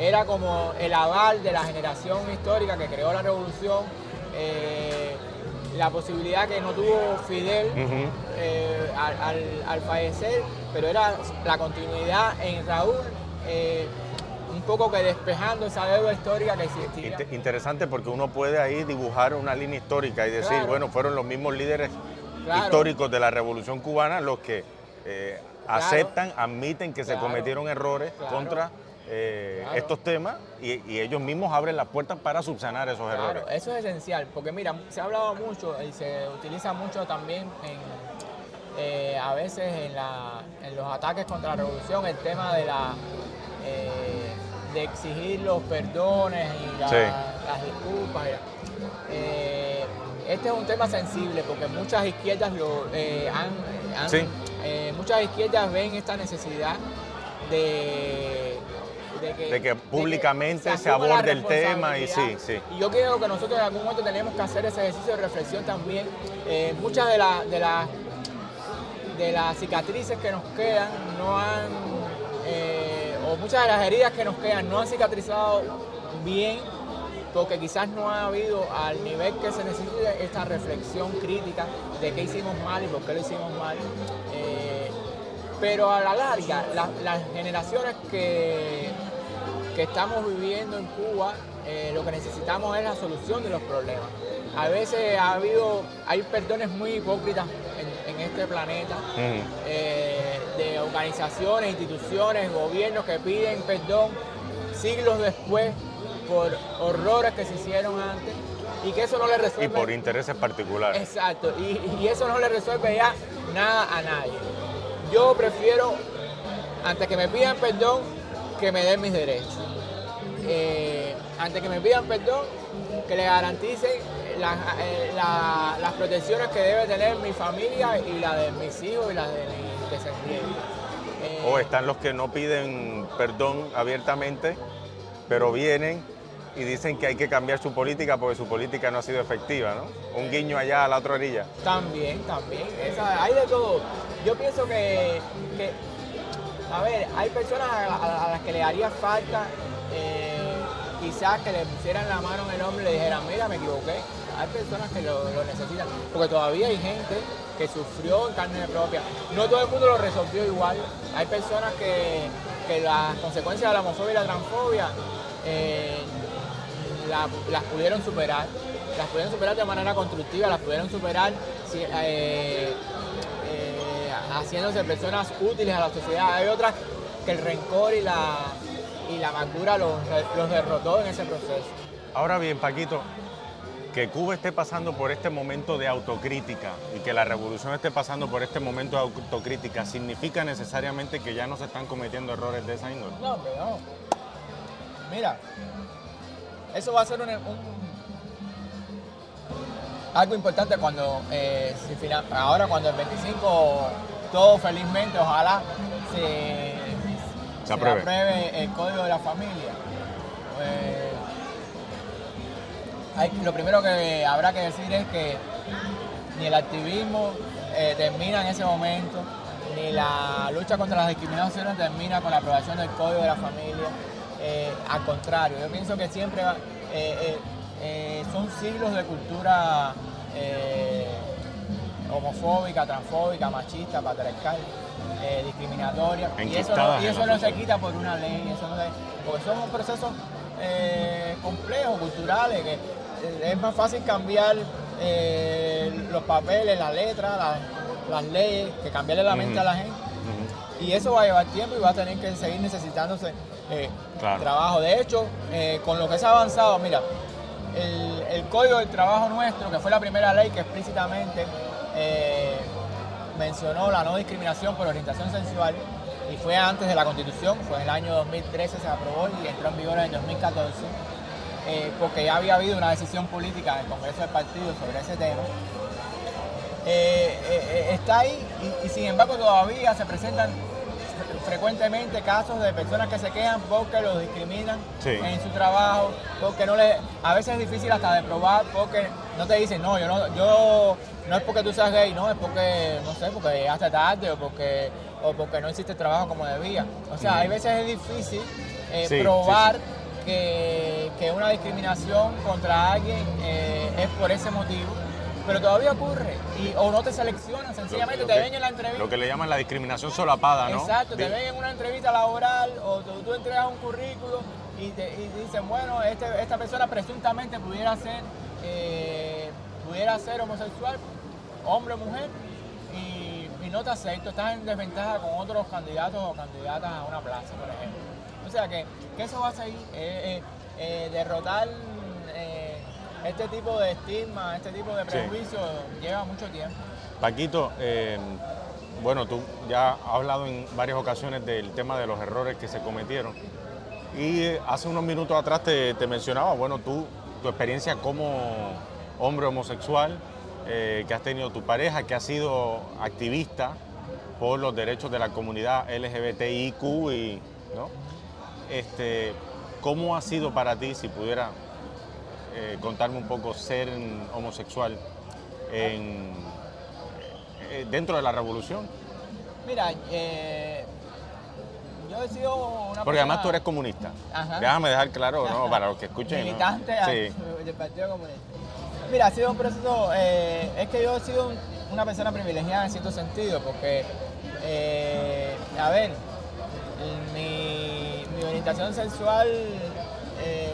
era como el aval de la generación histórica que creó la revolución, eh, la posibilidad que no tuvo Fidel eh, al, al- al fallecer, pero era la continuidad en Raúl, eh, un poco que despejando esa deuda histórica que existía. Inte- Interesante porque uno puede ahí dibujar una línea histórica y decir, Claro. bueno, fueron los mismos líderes Claro. históricos de la Revolución Cubana los que eh, Claro. aceptan, admiten que se cometieron errores contra eh, Claro. estos temas y, y ellos mismos abren las puertas para subsanar esos Claro, errores. eso es esencial, porque mira, se ha hablado mucho y se utiliza mucho también en, eh, a veces en, la- en los ataques contra la revolución el tema de la eh, de exigir los perdones y la- Sí. las disculpas. Eh, este es un tema sensible porque muchas izquierdas lo eh, han, han- Sí. muchas izquierdas ven esta necesidad de De que públicamente se la aborde el tema y sí, sí. Y yo creo que nosotros en algún momento tenemos que hacer ese ejercicio de reflexión también. Eh, muchas de las de las de las cicatrices que nos quedan no han eh, o muchas de las heridas que nos quedan no han cicatrizado bien porque quizás no ha habido al nivel que se necesita esta reflexión crítica de qué hicimos mal y por qué lo hicimos mal. Eh, pero a la larga, la- las generaciones que, que estamos viviendo en Cuba, eh, lo que necesitamos es la solución de los problemas. A veces ha habido, hay perdones muy hipócritas en, en este planeta, eh, de organizaciones, instituciones, gobiernos que piden perdón siglos después por horrores que se hicieron antes y que eso no le Y resuelve por intereses particulares. Exacto, y, y eso no le resuelve ya nada a nadie. Yo prefiero, antes que me pidan perdón, que me den mis derechos. Eh, antes que me pidan perdón, que le garanticen las, eh, la- las protecciones que debe tener mi familia y la de mis hijos y la de mis Eh, O están los que no piden perdón abiertamente, pero vienen y dicen que hay que cambiar su política porque su política no ha sido efectiva, ¿no? Un guiño allá a la otra orilla. También, también. Esa- hay de todo. Yo pienso que, que, a ver, hay personas a, a- a las que le haría falta eh, quizás que le pusieran la mano en el hombro y le dijeran, mira, me equivoqué. Hay personas que lo, necesitan, porque todavía hay gente que sufrió en carne propia. No todo el mundo lo resolvió igual. Hay personas que, las consecuencias de la homofobia y la transfobia eh, la- las pudieron superar, las pudieron superar de manera constructiva, las pudieron superar eh, eh, haciéndose personas útiles a la sociedad. Hay otras que el rencor y la, y la amargura los, los derrotó en ese proceso. Ahora bien, Paquito, que Cuba esté pasando por este momento de autocrítica y que la revolución esté pasando por este momento de autocrítica, ¿significa necesariamente que ya no se están cometiendo errores de esa índole? No, hombre, no. Mira, eso va a ser un, un- algo importante cuando, eh, si ahora cuando el 25 todo felizmente, ojalá se, Se apruebe. el código de la familia. Eh, hay- lo primero que habrá que decir es que ni el activismo eh, termina en ese momento, ni la lucha contra las discriminaciones termina con la aprobación del Código de la Familia. Eh, al contrario, yo pienso que siempre eh, son siglos de cultura homofóbica, transfóbica, machista, patriarcal, eh, discriminatoria. Y eso, no, y eso se quita por una ley, eso no se- porque son procesos eh, complejos, culturales, que es más fácil cambiar eh, los papeles, las letras, las, las leyes, que cambiarle la mente a la gente. Y eso va a llevar tiempo y va a tener que seguir necesitándose eh, Claro. trabajo. De hecho, eh, con lo que se ha avanzado, mira, el, el Código del Trabajo nuestro, que fue la primera ley que explícitamente mencionó la no discriminación por orientación sexual, y fue antes de la Constitución, fue en el año 2013 se aprobó y entró en vigor en el 2014, eh, porque ya había habido una decisión política en el Congreso del Partido sobre ese tema. Eh, eh, está ahí y, y sin embargo todavía se presentan fre- frecuentemente casos de personas que se quejan porque los discriminan Sí. en su trabajo, porque no le, a veces es difícil hasta de probar, porque no te dicen, no, yo no, yo no es porque tú seas gay, no, es porque, no sé, porque llegaste tarde o porque, o porque no hiciste el trabajo como debía. O sea, hay veces es difícil sí, probar Que, que una discriminación contra alguien eh, es por ese motivo, pero todavía ocurre. Y, o no te seleccionan, sencillamente Lo te que- ven en la entrevista. Lo que le llaman la discriminación solapada, ¿no? Exacto, te ven en una entrevista laboral o tú, tú entregas un currículo y, te, y dicen, bueno, este, esta persona presuntamente pudiera ser, eh, pudiera ser homosexual, hombre o mujer, y, y no te acepto, estás en desventaja con otros candidatos o candidatas a una plaza, por ejemplo. O sea que, que eso va a seguir, eh, eh, eh, derrotar este tipo de estigma, este tipo de Sí. prejuicio lleva mucho tiempo. Paquito, bueno, tú ya has hablado en varias ocasiones del tema de los errores que se cometieron. Y hace unos minutos atrás te, te mencionaba, bueno, tú, tu experiencia como hombre homosexual, eh, que has tenido tu pareja, que ha sido activista por los derechos de la comunidad LGBTIQ y, ¿no? Este, ¿Cómo ha sido para ti, si pudiera eh, contarme un poco, ser homosexual en, eh, dentro de la revolución? Mira, eh, yo he sido una Porque además tú eres comunista. Ajá. Déjame dejar claro, ¿no? Para los que escuchen. ¿no? militante Sí. del Partido Comunista. Mira, ha sido un proceso, es que yo he sido un- una persona privilegiada en cierto sentido, porque, a ver, mi orientación sexual eh,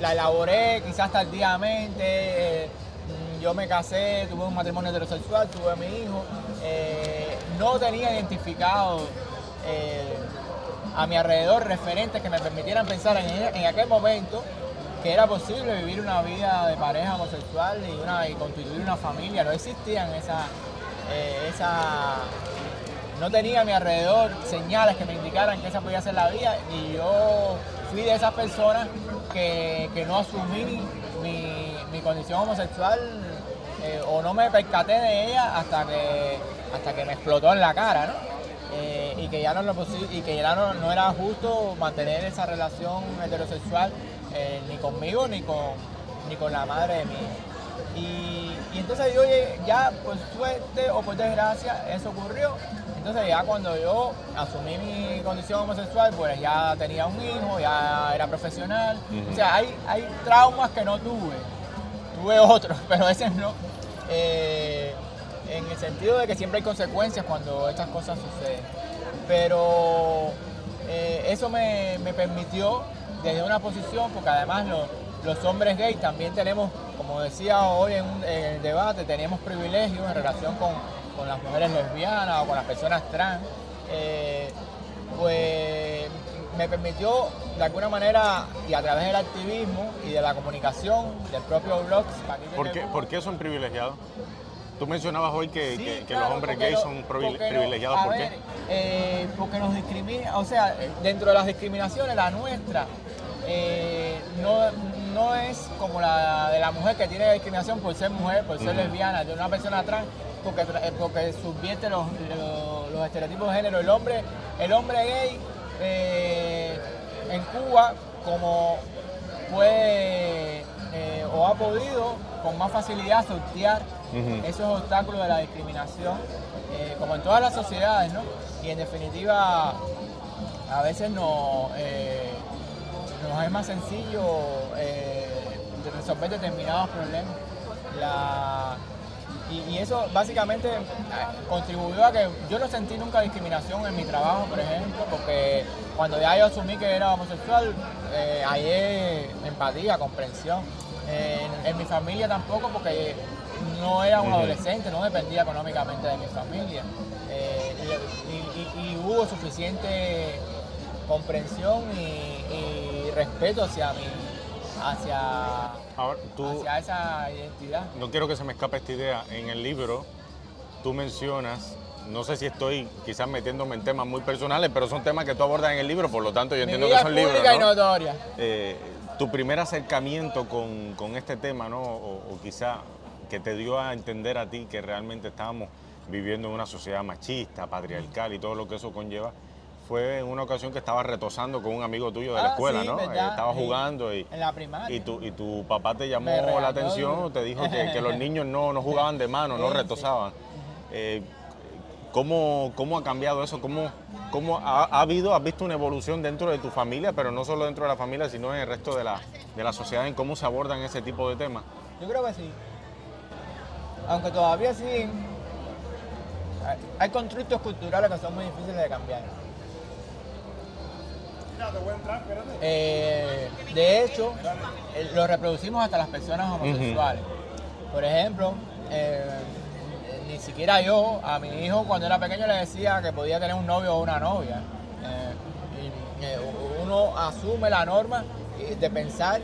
la elaboré quizás tardíamente, eh, yo me casé, tuve un matrimonio heterosexual, tuve a mi hijo, eh, no tenía identificado a mi alrededor referentes que me permitieran pensar en, aquel momento que era posible vivir una vida de pareja homosexual y, una, y constituir una familia. No existían esa, eh, esa, no tenía a mi alrededor señales que me indicaran que esa podía ser la vida y yo fui de esas personas que, que no asumí mi, mi condición homosexual eh, o no me percaté de ella hasta que, hasta que me explotó en la cara, ¿no? Eh, y que ya no lo y que ya no, era justo mantener esa relación heterosexual eh, ni conmigo ni con ni con la madre de mi. Y, y entonces yo ya por suerte o por desgracia eso ocurrió. Entonces ya cuando yo asumí mi condición homosexual, pues ya tenía un hijo, ya era profesional. O sea, hay, hay traumas que no tuve. Tuve otros, pero ese no. Eh, en el sentido de que siempre hay consecuencias cuando estas cosas suceden. Pero eh, eso me, me permitió desde una posición, porque además lo- los hombres gays también tenemos, como decía hoy en, un- en el debate, tenemos privilegios en relación con, con las mujeres lesbianas o con las personas trans. Eh, pues me permitió de alguna manera y a través del activismo y de la comunicación del propio blog ¿Por qué, Cuba, por qué son privilegiados? Tú mencionabas hoy que, Sí, que- que claro, los hombres gays son privilegiados. ¿Por qué? eh, porque nos discrimina, o sea, dentro de las discriminaciones, la nuestra eh, no, no es como la de la mujer que tiene discriminación por ser mujer, por ser lesbiana, de una persona trans, porque, porque subvierte los, los- los estereotipos de género. El hombre, el hombre gay eh, en Cuba, como puede eh, o ha podido con más facilidad sortear esos obstáculos de la discriminación, eh, como en todas las sociedades, ¿no? Y en definitiva, a veces no, nos es más sencillo resolver determinados problemas. La- y, y eso básicamente eh, contribuyó a que yo no sentí nunca discriminación en mi trabajo, por ejemplo, porque cuando ya yo asumí que era homosexual, eh, hallé empatía, comprensión. Eh, en, en mi familia tampoco, porque no era un adolescente, no dependía económicamente de mi familia. Eh, y, y- y- y hubo suficiente comprensión y, y respeto hacia mi, hacia, Ahora, tú, hacia esa identidad. no quiero que se me escape esta idea. En el libro tú mencionas, no sé si estoy quizás metiéndome en temas muy personales, pero son temas que tú abordas en el libro, por lo tanto yo entiendo que son libros. pública y ¿no? notoria. Eh, tu primer acercamiento con, con este tema, ¿no? O, o quizá que te dio a entender a ti que realmente estábamos viviendo en una sociedad machista, patriarcal y todo lo que eso conlleva, fue en una ocasión que estabas retosando con un amigo tuyo de la Ah, escuela, sí, ¿no? verdad, Eh, estabas jugando y, En la primaria. y, tu, y tu papá te llamó la atención, te dijo que, que los niños no, no jugaban de mano, no sí. retosaban. Eh, ¿cómo, cómo ha cambiado eso? ¿Cómo, cómo ha, ha habido, has visto una evolución dentro de tu familia, pero no solo dentro de la familia, sino en el resto de la, de la sociedad, en cómo se abordan ese tipo de temas? Yo creo que sí. Aunque todavía sí hay- hay constructos culturales que son muy difíciles de cambiar. Eh, de hecho, lo reproducimos hasta las personas homosexuales. Por ejemplo, eh, ni siquiera yo a mi hijo cuando era pequeño le decía que podía tener un novio o una novia. Eh, y, uno asume la norma de pensar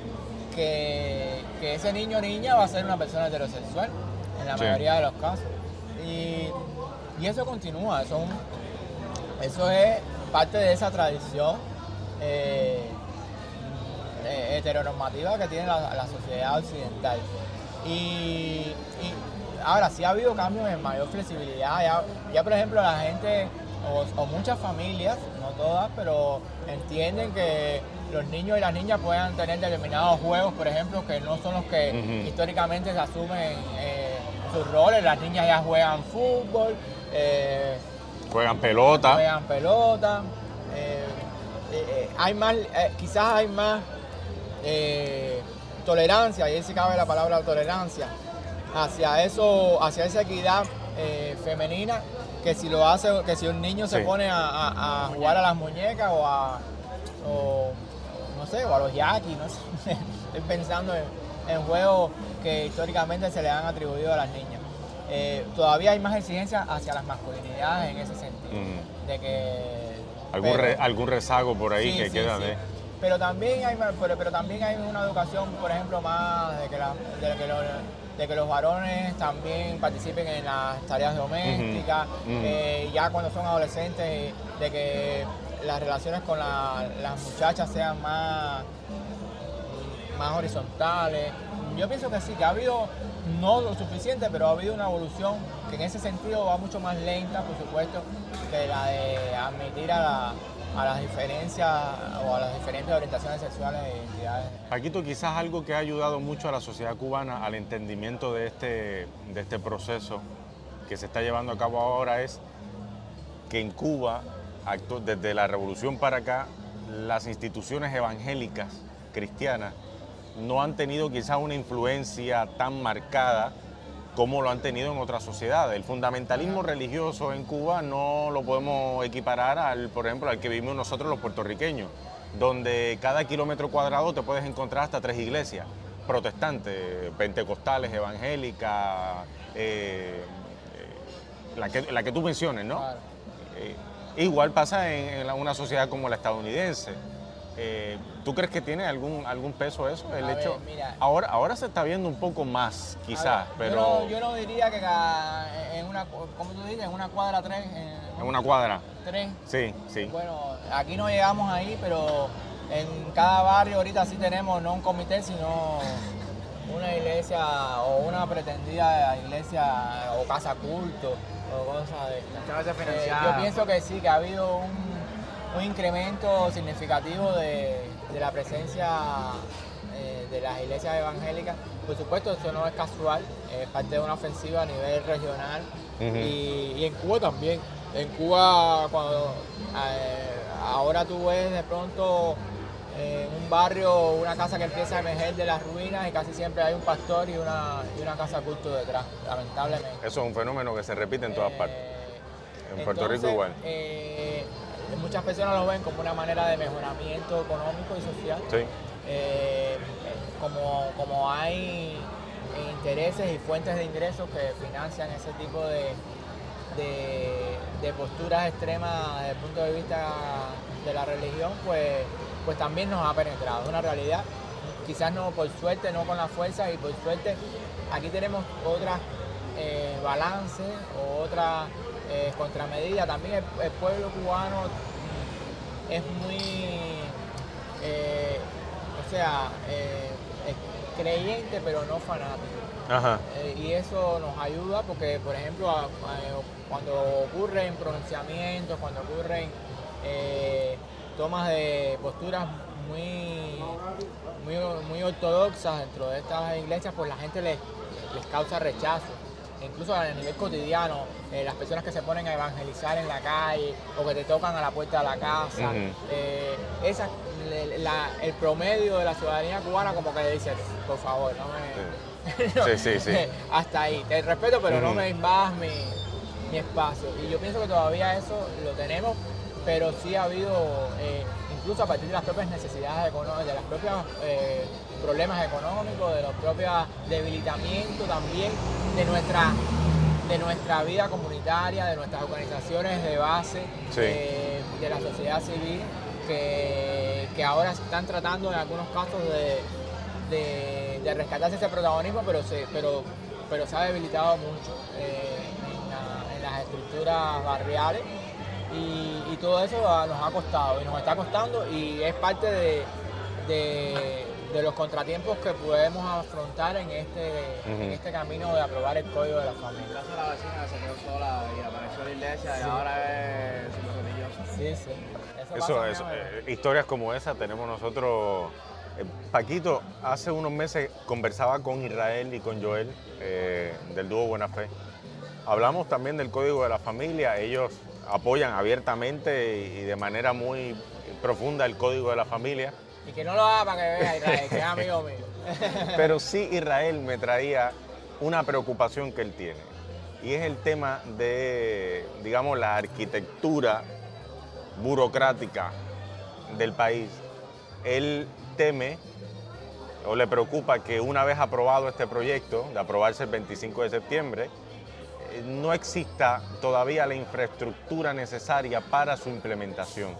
que, que ese niño o niña va a ser una persona heterosexual en la Sí. mayoría de los casos. Y, y eso continúa, eso es parte de esa tradición eh, eh, heteronormativa que tiene la, la sociedad occidental. Y, y ahora sí ha habido cambios en mayor flexibilidad. Ya, ya, por ejemplo, la gente, o, o muchas familias, no todas, pero entienden que los niños y las niñas puedan tener determinados juegos, por ejemplo, que no son los que históricamente se asumen eh, sus roles. Las niñas ya juegan fútbol. eh, Juegan pelota. juegan pelota. Eh, hay más, eh, quizás hay más eh, tolerancia, y ahí sí cabe la palabra tolerancia, hacia eso, hacia esa equidad femenina, que si lo hace, que si un niño se pone a, a- a jugar a las muñecas o a o, no sé, o a los yaquis, no sé. Estoy pensando en, en juegos que históricamente se le han atribuido a las niñas. Todavía hay más exigencias hacia las masculinidades en ese sentido. Ujú. De que. Algún, pero- re- algún rezago por ahí Sí, que sí, queda sí. de... Pero también hay pero, pero también hay una educación, por ejemplo, más de que, la- de que los, de que los varones también participen en las tareas domésticas, eh, ya cuando son adolescentes, de que las relaciones con la- las muchachas sean más, más horizontales. Yo pienso que sí, que ha habido, no lo suficiente, pero ha habido una evolución que en ese sentido va mucho más lenta, por supuesto, que la de admitir a, la- a las diferencias o a las diferentes orientaciones sexuales e identidades. Paquito, quizás algo que ha ayudado mucho a la sociedad cubana al entendimiento de este, este proceso que se está llevando a cabo ahora es que en Cuba, desde la revolución para acá, las instituciones evangélicas cristianas no han tenido quizás una influencia tan marcada como lo han tenido en otras sociedades. El fundamentalismo religioso en Cuba no lo podemos equiparar al, por ejemplo, al que vivimos nosotros los puertorriqueños, donde cada kilómetro cuadrado te puedes encontrar hasta tres iglesias, protestantes, pentecostales, evangélicas, eh, eh, la, que, la que tú menciones, ¿no? Eh, igual pasa en, una sociedad como la estadounidense. Eh, ¿Tú crees que tiene algún, algún peso eso? El A ver, hecho, mira. ahora, ahora se está viendo un poco más, quizás, ver, pero Yo no, yo no diría que cada- en una, ¿cómo tú dices? En una cuadra tres. en una cuadra. tres. Sí, sí. Bueno, aquí no llegamos ahí, pero en cada barrio ahorita sí tenemos no un comité, sino una iglesia o una pretendida iglesia o casa culto o cosas de estas. Muchas veces Eh, yo pienso que sí, que ha habido un, un incremento significativo de, de la presencia eh, de las iglesias evangélicas. Por supuesto, eso no es casual, es parte de una ofensiva a nivel regional y, y en Cuba también. En Cuba, cuando eh, ahora tú ves de pronto en un barrio una casa que empieza a emerger de las ruinas y casi siempre hay un pastor y una, y una casa culto detrás, lamentablemente. Eso es un fenómeno que se repite en todas Eh, partes. En Puerto Rico igual. Eh, muchas personas lo ven como una manera de mejoramiento económico y social. Sí. Eh, como, como hay intereses y fuentes de ingresos que financian ese tipo de, de, de posturas extremas desde el punto de vista de la religión, pues, pues también nos ha penetrado. Es una realidad. Quizás no, por suerte, no con la fuerza y por suerte aquí tenemos otras eh, balances o otras eh, contramedidas. También el, el pueblo cubano es muy, eh, o sea, eh, es creyente pero no fanático. Ajá. Y eso nos ayuda porque, por ejemplo, a- a- cuando ocurren pronunciamientos, cuando ocurren tomas de posturas muy, muy, muy ortodoxas dentro de estas iglesias, pues la gente les, les causa rechazo. Incluso a nivel cotidiano, eh, las personas que se ponen a evangelizar en la calle o que te tocan a la puerta de la casa, eh, esa, le- la- el promedio de la ciudadanía cubana como que dice, por favor, no me... Sí, sí, sí. Hasta ahí. Te respeto, pero no me invadas mi, mi espacio. Y yo pienso que todavía eso lo tenemos, pero sí ha habido, eh, incluso a partir de las propias necesidades económicas, de los propios eh, problemas económicos, de los propios debilitamientos también de nuestra, de nuestra vida comunitaria, de nuestras organizaciones de base, Sí. eh, de la sociedad civil, que, que ahora están tratando en algunos casos de, de, de rescatarse ese protagonismo, pero se, pero, pero se ha debilitado mucho eh, en, la- en las estructuras barriales y, y todo eso ha- nos ha costado y nos está costando y es parte de, de- de los contratiempos que podemos afrontar en este, en este camino de aprobar el código de la familia. caso de la vecina se quedó sola y apareció la iglesia y ahora es. Sí, sí. Eso, Eso, eso, eh, historias como esa tenemos nosotros. Eh, Paquito, hace unos meses conversaba con Israel y con Joel eh, del dúo Buena Fe. Hablamos también del código de la familia. Ellos apoyan abiertamente y de manera muy profunda el código de la familia. Y que no lo haga para que vea Israel, que es amigo mío. Pero sí Israel me traía una preocupación que él tiene. Y es el tema de, digamos, la arquitectura burocrática del país. Él teme o le preocupa que una vez aprobado este proyecto, de aprobarse el 25 de septiembre, no exista todavía la infraestructura necesaria para su implementación,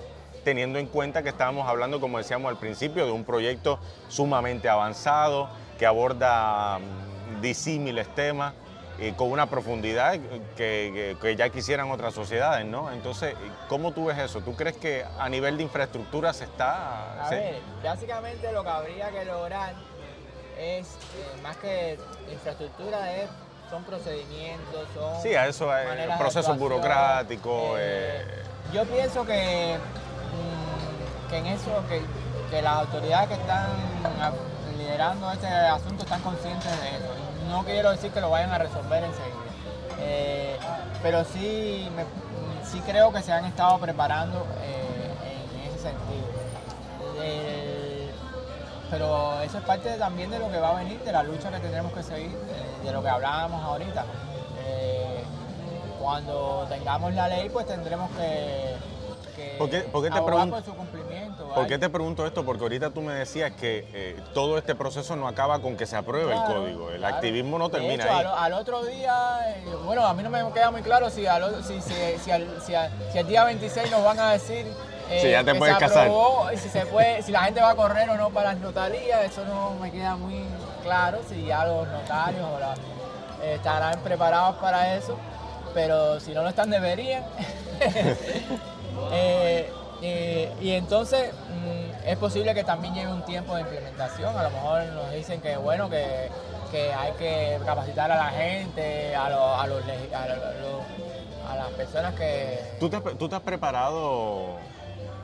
teniendo en cuenta que estábamos hablando, como decíamos al principio, de un proyecto sumamente avanzado que aborda mm, disímiles temas y con una profundidad que, que- que ya quisieran otras sociedades, ¿no? Entonces, ¿cómo tú ves eso? ¿Tú crees que a nivel de infraestructura se está...? A se- ver, básicamente lo que habría que lograr es, eh, más que infraestructura, es, son procedimientos, son Sí, a eso hay de procesos burocráticos. Eh, eh, Yo pienso que, mm, que en eso, que, que las autoridades que están liderando este asunto están conscientes de eso. No quiero decir que lo vayan a resolver enseguida, Eh, pero sí, me- sí creo que se han estado preparando eh, en ese sentido. Pero eso es parte también de lo que va a venir, de la lucha que tendremos que seguir, eh, de lo que hablábamos ahorita. Eh, cuando tengamos la ley, pues tendremos que, que ¿Por qué- por qué te abogar pregun- por su cumplimiento. ¿Por qué te pregunto esto? Porque ahorita tú me decías que eh, todo este proceso no acaba con que se apruebe el código. El claro. activismo no termina hecho, ahí. Al, al otro día, eh, bueno, a mí no me queda muy claro si, al, si, si, al, si, al- si el día 26 nos van a decir eh, Si ya te puedes se casar. aprobó, si, se puede, si la gente va a correr o no para las notarías, eso no me queda muy claro, si ya los notarios o la- eh, estarán preparados para eso, pero si no lo están deberían. Eh, y entonces mm, es posible que también lleve un tiempo de implementación. A lo mejor nos dicen que bueno que, que hay que capacitar a la gente, a, los- a, los, legi- a, los- a las personas que... ¿Tú te, tú te has preparado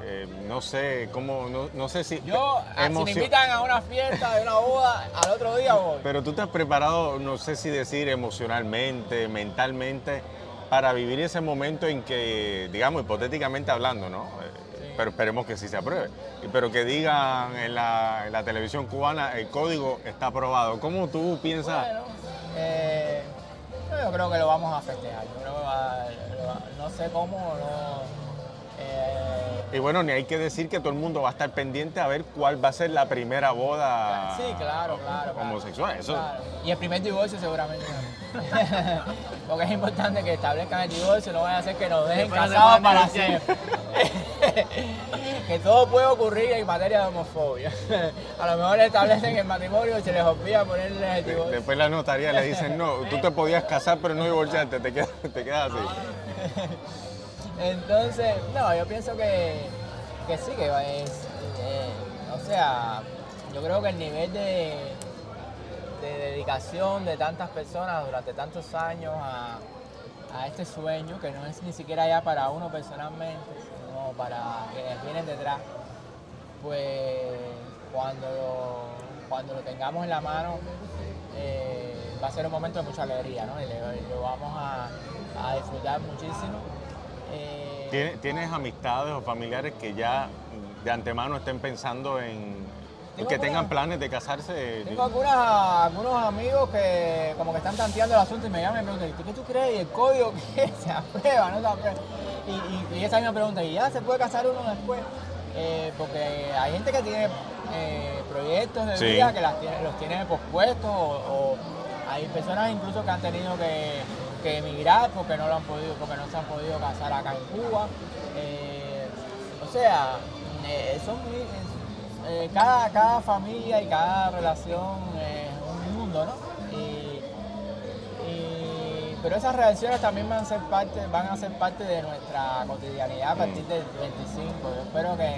Eh, no sé cómo, no, no sé si... Yo, ah, si me invitan a una fiesta, de una boda, al otro día voy. Pero tú te has preparado, no sé si decir emocionalmente, mentalmente, para vivir ese momento en que, digamos, hipotéticamente hablando, ¿no? Eh, Pero esperemos que sí se apruebe. Y- Pero que digan en la, en la televisión cubana, el código está aprobado. ¿Cómo tú piensas? Bueno, eh, yo creo que lo vamos a festejar. Yo creo que va- no sé cómo, no. Y bueno, ni hay que decir que todo el mundo va a estar pendiente a ver cuál va a ser la primera boda sí, claro, claro. claro, homosexual. Eso, claro. Y el primer divorcio seguramente. Porque es importante que establezcan el divorcio, no vaya a ser que nos dejen Después casados para siempre. que todo puede ocurrir en materia de homofobia. A lo mejor establecen el matrimonio y se les olvida ponerle el divorcio. Después la notaría le dicen, no, tú te podías casar pero no divorciarte, te quedas, te quedas así. Entonces, no, yo pienso que, que sí, que es, eh, o sea, yo creo que el nivel de, de dedicación de tantas personas durante tantos años a, a este sueño, que no es ni siquiera ya para uno personalmente, sino para quienes vienen detrás, pues cuando lo, cuando lo tengamos en la mano eh, va a ser un momento de mucha alegría, ¿no? Y le- lo vamos a, a disfrutar muchísimo. Eh, ¿Tienes, amistades o familiares que ya de antemano estén pensando en que tengan planes de casarse? Tengo algunas- algunos amigos que como que están tanteando el asunto y me llaman y me preguntan, ¿qué tú crees? ¿Y el código qué? ¿Se aprueba? ¿No se aprueba? Y, y- y esa misma pregunta, ¿y ya se puede casar uno después? Eh, porque hay gente que tiene eh, proyectos de Sí. vida que las tiene- los tiene pospuestos o, o hay personas incluso que han tenido que, que emigrar porque no lo han podido, porque no se han podido casar acá en Cuba. Eh, o sea, eh, son eh, cada, cada familia y cada relación es un mundo, ¿no? Y, y- pero esas relaciones también van a ser parte, van a ser parte de nuestra cotidianidad a partir del 25. Yo espero que,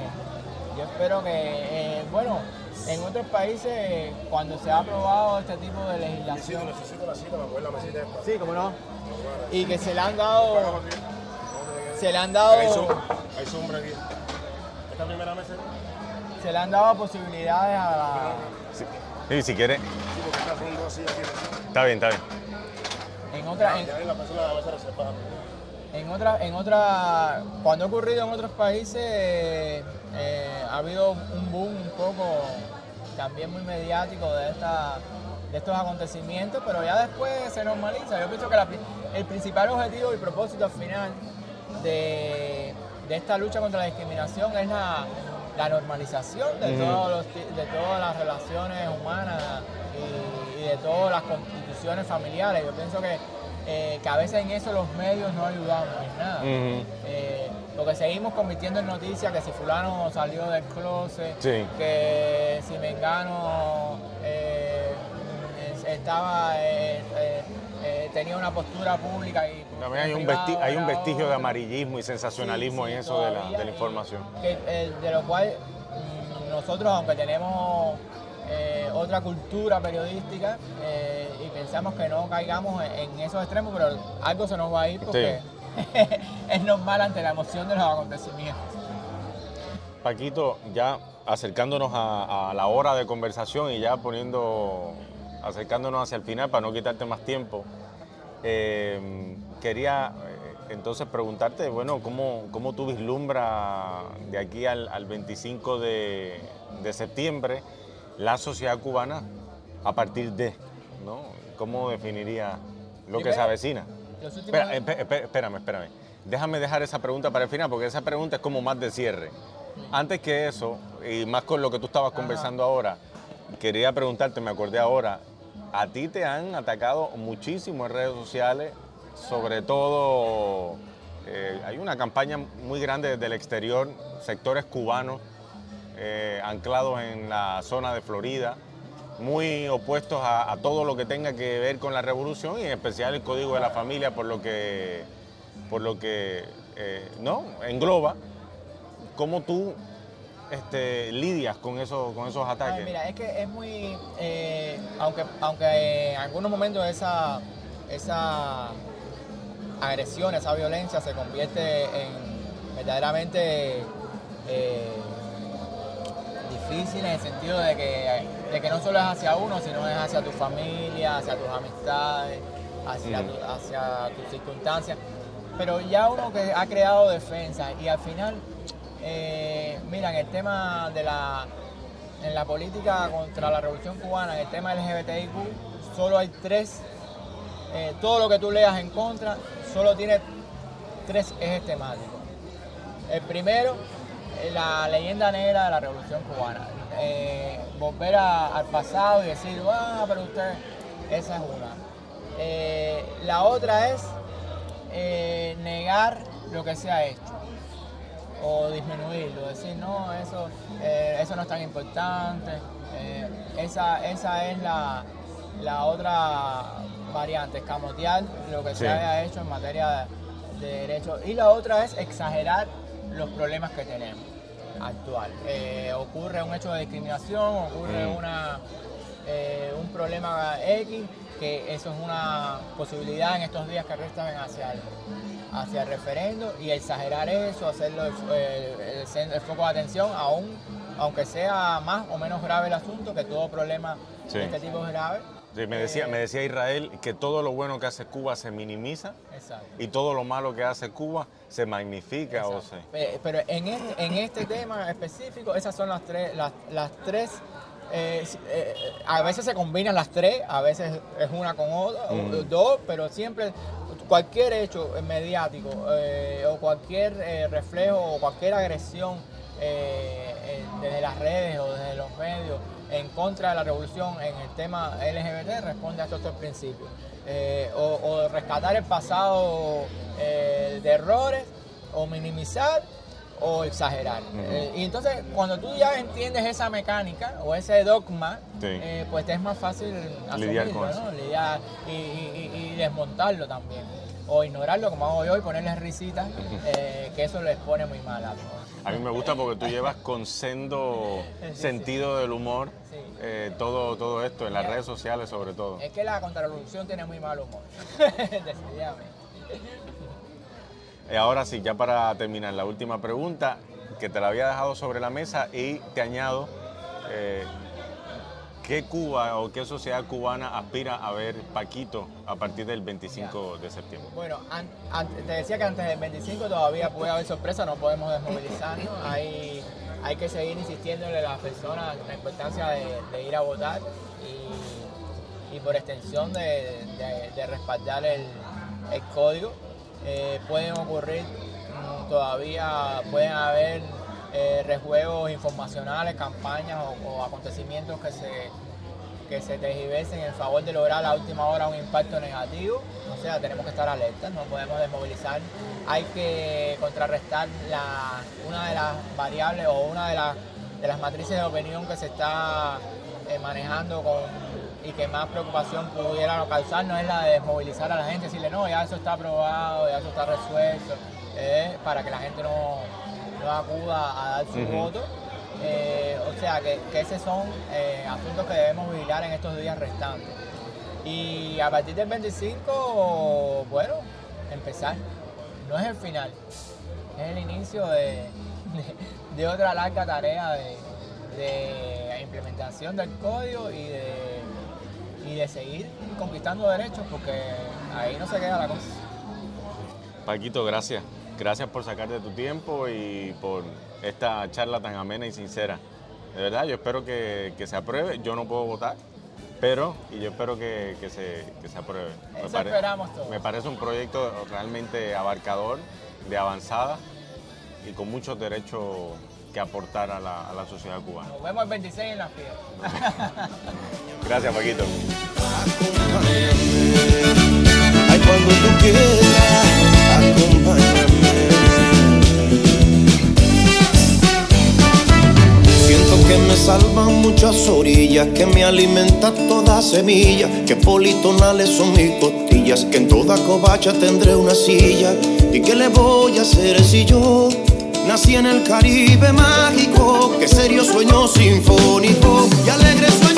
yo espero que, eh, bueno, en otros países cuando se ha aprobado este tipo de legislación, necesito la cita, me acuerdo la mesita esta. sí, como no, y que se le han dado, se le han dado, Hay sombra aquí. ¿Esta primera mesa? se le han dado posibilidades a la, Sí, Sí, si quieres. Sí, porque son dos sillas aquí. Está bien, está bien. en otra, en-. En otra, en otra, cuando ha ocurrido en otros países, eh, eh, ha habido un boom un poco también muy mediático de, esta, de estos acontecimientos, pero ya después se normaliza. Yo pienso que la el principal objetivo y propósito al final de, de esta lucha contra la discriminación es la, la normalización de, todos los de todas las relaciones humanas y, y de todas las constituciones familiares. Yo pienso que, eh, que a veces en eso los medios no ayudamos en nada. Eh, porque seguimos convirtiendo en noticias que si fulano salió del closet, Sí. que si Mengano eh, estaba eh, eh, eh, tenía una postura pública y También hay un, privado vesti- hay un era vestigio de amarillismo y sensacionalismo Sí, sí, en eso de la, de información. que, de lo cual mm, nosotros, aunque tenemos otra cultura periodística y pensamos que no caigamos en, esos extremos, pero algo se nos va a ir porque es normal ante la emoción de los acontecimientos. Paquito, ya acercándonos a, a la hora de conversación y ya poniendo, acercándonos hacia el final para no quitarte más tiempo, eh, quería eh, entonces preguntarte, bueno, ¿cómo, cómo tú vislumbras de aquí al, al 25 de, de septiembre la sociedad cubana a partir de, ¿no? ¿Cómo definiría lo que se avecina? Espera, espe- espe- espérame, espérame. Déjame dejar esa pregunta para el final, porque esa pregunta es como más de cierre. Antes que eso, y más con lo que tú estabas conversando ahora, quería preguntarte, me acordé ahora, a ti te han atacado muchísimo en redes sociales, sobre todo eh, hay una campaña muy grande desde el exterior, sectores cubanos eh, anclados en la zona de Florida, muy opuestos a, todo lo que tenga que ver con la revolución y en especial el código de la familia por lo que, por lo que eh, no engloba. ¿Cómo tú este, lidias con, eso, con esos Ay, ataques? mira, es que es muy. eh, aunque, aunque en algunos momentos esa, esa agresión, esa violencia se convierte en verdaderamente eh, difícil en el sentido de que, de que no solo es hacia uno, sino es hacia tu familia, hacia tus amistades, hacia, tu- hacia tus circunstancias. Pero ya uno que ha creado defensa y al final, eh, mira, en el tema de la, en la política contra la revolución cubana, en el tema LGBTIQ, solo hay tres, eh, todo lo que tú leas en contra, solo tiene tres ejes temáticos. El primero, eh, la leyenda negra de la Revolución Cubana. Eh, volver al pasado y decir, ah, pero usted, esa es una. La otra es negar lo que se ha hecho o disminuirlo, decir, no, eso, eh, eso no es tan importante. Eh, esa, esa es la, la otra variante, escamotear lo que Sí. se haya hecho en materia de, de derechos. Y la otra es exagerar los problemas que tenemos actual. Eh, ocurre un hecho de discriminación, ocurre Mm. una, eh, un problema X, que eso es una posibilidad en estos días que restan hacia el, hacia el referendo y exagerar eso, hacerlo el, el- foco de atención, aún, aunque sea más o menos grave el asunto, que todo problema Sí. de este tipo es grave. Sí, me, decía, Eh, me decía Israel que todo lo bueno que hace Cuba se minimiza Exacto. y todo lo malo que hace Cuba se magnifica o se... Eh, Pero en este, en este tema específico, esas son las tres, las, las tres. Eh, si- eh, a veces se combinan las tres, a veces es una con otra, Mm. dos, pero siempre cualquier hecho mediático eh, o cualquier eh, reflejo o cualquier agresión eh, eh, desde las redes o desde los medios en contra de la revolución en el tema LGBT responde a estos tres principios. Eh, o, o rescatar el pasado eh, de errores, o minimizar, o exagerar. Eh, y entonces, cuando tú ya entiendes esa mecánica o ese dogma, Sí. eh, pues te es más fácil Lidiar con eso. ¿no? Lidiar y, y- y- y desmontarlo también. O ignorarlo, como hago yo, y ponerles risitas, eh, que eso les pone muy mal a. A mí me gusta porque tú llevas con sendo sentido del humor eh, todo, todo esto, en las redes sociales sobre todo. Es que la contrarrevolución tiene muy mal humor, decididamente. Eh, Ahora sí, ya para terminar, la última pregunta que te la había dejado sobre la mesa y te añado, eh, ¿qué Cuba o qué sociedad cubana aspira a ver Paquito a partir del 25 de septiembre? Bueno, an- an- te decía que antes del 25 todavía puede haber sorpresa, no podemos desmovilizarnos. Hay, hay que seguir insistiéndole a las personas la importancia de, de ir a votar y, y por extensión de, de- de respaldar el, el código. Eh, pueden ocurrir mm, todavía, pueden haber eh, rejuegos informacionales, campañas o, acontecimientos que se, que se tergiversen en favor de lograr a la última hora un impacto negativo. O sea, tenemos que estar alertas, no podemos desmovilizar. Hay que contrarrestar la, una de las variables o una de, las de las matrices de opinión que se está eh, manejando con, y que más preocupación pudiera causar no es la de desmovilizar a la gente, decirle no, ya eso está aprobado, ya eso está resuelto, eh, para que la gente no, no acuda a dar su voto. Eh, o sea, que, que esos son eh, asuntos que debemos vigilar en estos días restantes. Y a partir del 25, bueno, empezar. No es el final, es el inicio de, de- de otra larga tarea de, de implementación del código y de, y de seguir conquistando derechos, porque ahí no se queda la cosa. Paquito, gracias. Gracias por sacarte tu tiempo y por esta charla tan amena y sincera. De verdad, yo espero que, que se apruebe. Yo no puedo votar, pero y yo espero que, que se, que se apruebe. Eso esperamos todos. me parece un proyecto realmente abarcador, de avanzada y con muchos derechos que aportar a la, a la sociedad cubana. Nos vemos el 26 en la fiesta. Gracias, Paquito. Ay, cuando tú quieras, acompáñame. Siento que me salvan muchas orillas, que me alimenta toda semilla, que politonales son mis costillas, que en toda covacha tendré una silla. ¿Y qué le voy a hacer si yo Nací en el Caribe mágico, que serio sueño sinfónico y alegre sueño.